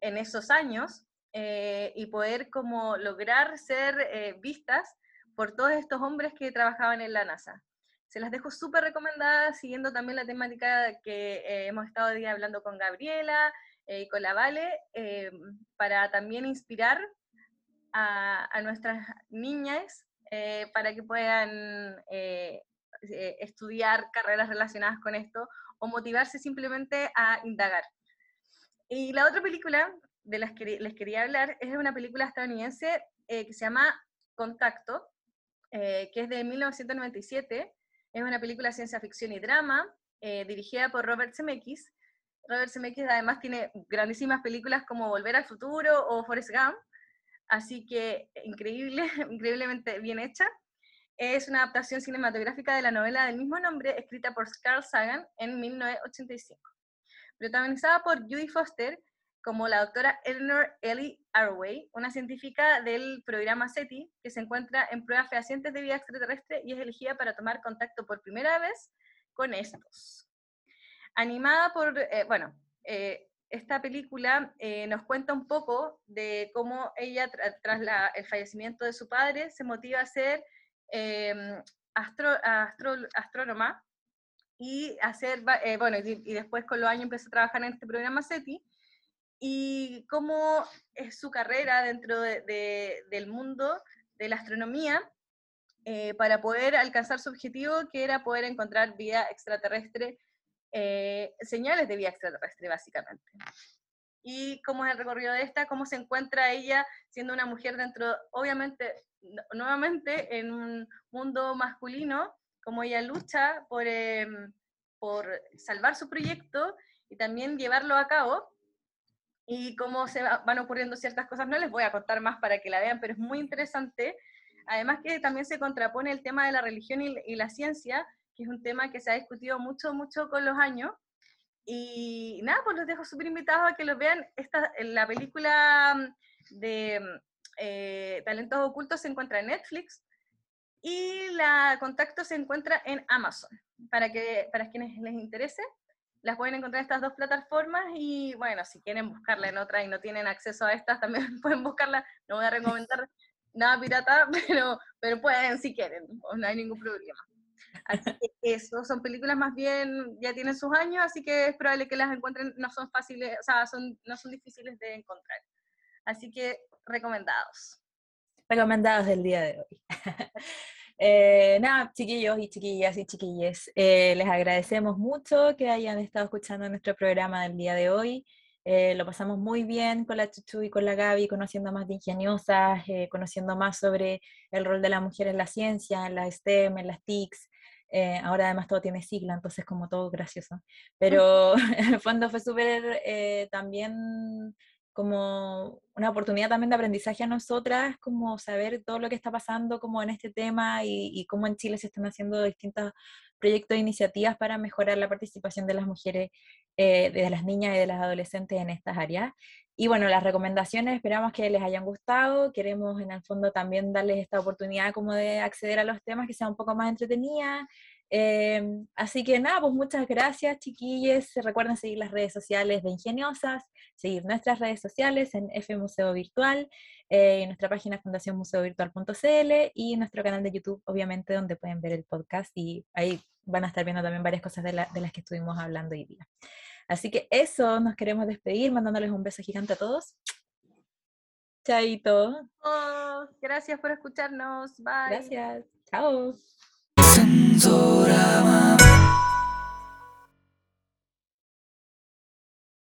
Speaker 2: en esos años y poder como lograr ser vistas por todos estos hombres que trabajaban en la NASA. Se las dejo súper recomendadas, siguiendo también la temática que hemos estado hoy hablando con Gabriela, eh, con la Vale, eh, para también inspirar a, nuestras niñas eh, para que puedan estudiar carreras relacionadas con esto o motivarse simplemente a indagar. Y la otra película de las que les quería hablar es una película estadounidense que se llama Contacto, que es de 1997. Es una película ciencia ficción y drama, dirigida por Robert Zemeckis, Robert Zemeckis además tiene grandísimas películas como Volver al Futuro o Forrest Gump, así que increíble, [LAUGHS] increíblemente bien hecha. Es una adaptación cinematográfica de la novela del mismo nombre, escrita por Carl Sagan en 1985. Protagonizada por Judy Foster como la doctora Eleanor Ellie Arway, una científica del programa SETI que se encuentra en pruebas fehacientes de vida extraterrestre y es elegida para tomar contacto por primera vez con estos animada por, eh, bueno, eh, esta película eh, nos cuenta un poco de cómo ella, tras el fallecimiento de su padre, se motiva a ser em, astrónoma y hacer, bueno, y, después con los años empezó a trabajar en este programa SETI, y cómo es su carrera dentro del mundo de la astronomía para poder alcanzar su objetivo, que era poder encontrar vida extraterrestre eh, señales de vida extraterrestre, básicamente. Y cómo es el recorrido de esta, cómo se encuentra ella siendo una mujer dentro, obviamente, nuevamente en un mundo masculino, cómo ella lucha por, em, por salvar su proyecto y también llevarlo a cabo, y cómo se van ocurriendo ciertas cosas. No les voy a contar más para que la vean, pero es muy interesante. Además que también se contrapone el tema de la religión y la ciencia, que es un tema que se ha discutido mucho, mucho con los años. Y nada, pues los dejo súper invitados a que lo vean. Esta, la película mm, de mm, eh, Talentos Ocultos se encuentra en Netflix y la Contacto se encuentra en Amazon. Para, que, para quienes les interese, las pueden encontrar en estas dos plataformas y bueno, si quieren buscarla en otra y no tienen acceso a estas, también [LAUGHS] pueden buscarla. No voy a recomendar nada pirata, [LAUGHS] pero, pero pueden si quieren, no hay ningún problema. Así que [LAUGHS] eso, son películas más bien, ya tienen sus años, así que es probable que las encuentren, no son fáciles, o sea, son, no son difíciles de encontrar. Así que recomendados.
Speaker 1: Recomendados del día de hoy. [LAUGHS] Eh, nada, chiquillos y chiquillas y chiquilles, eh, les agradecemos mucho que hayan estado escuchando nuestro programa del día de hoy. Eh, lo pasamos muy bien con la Chuchu y con la Gaby, conociendo más de ingeniosas, conociendo más sobre el rol de la mujer en la ciencia, en la STEM, en las TICs. Ahora además todo tiene sigla, entonces como todo gracioso. Pero [LAUGHS] en el fondo fue súper también como una oportunidad también de aprendizaje a nosotras, como saber todo lo que está pasando como en este tema y, y cómo en Chile se están haciendo distintos proyectos e iniciativas para mejorar la participación de las mujeres, eh, de las niñas y de las adolescentes en estas áreas. Y bueno, las recomendaciones esperamos que les hayan gustado. Queremos en el fondo también darles esta oportunidad como de acceder a los temas que sean un poco más entretenidas, Em, así que nada, pues muchas gracias, chiquillos. Recuerden seguir las redes sociales de Ingeniosas, seguir nuestras redes sociales en F Museo Virtual, eh, nuestra página fundacionmuseovirtual.cl y nuestro canal de YouTube, obviamente, donde pueden ver el podcast y ahí van a estar viendo también varias cosas de, las que estuvimos hablando hoy día. Así que eso, nos queremos despedir, mandándoles un beso gigante a todos. Chaito.
Speaker 2: Oh, gracias por escucharnos. Bye.
Speaker 1: Gracias. Chao.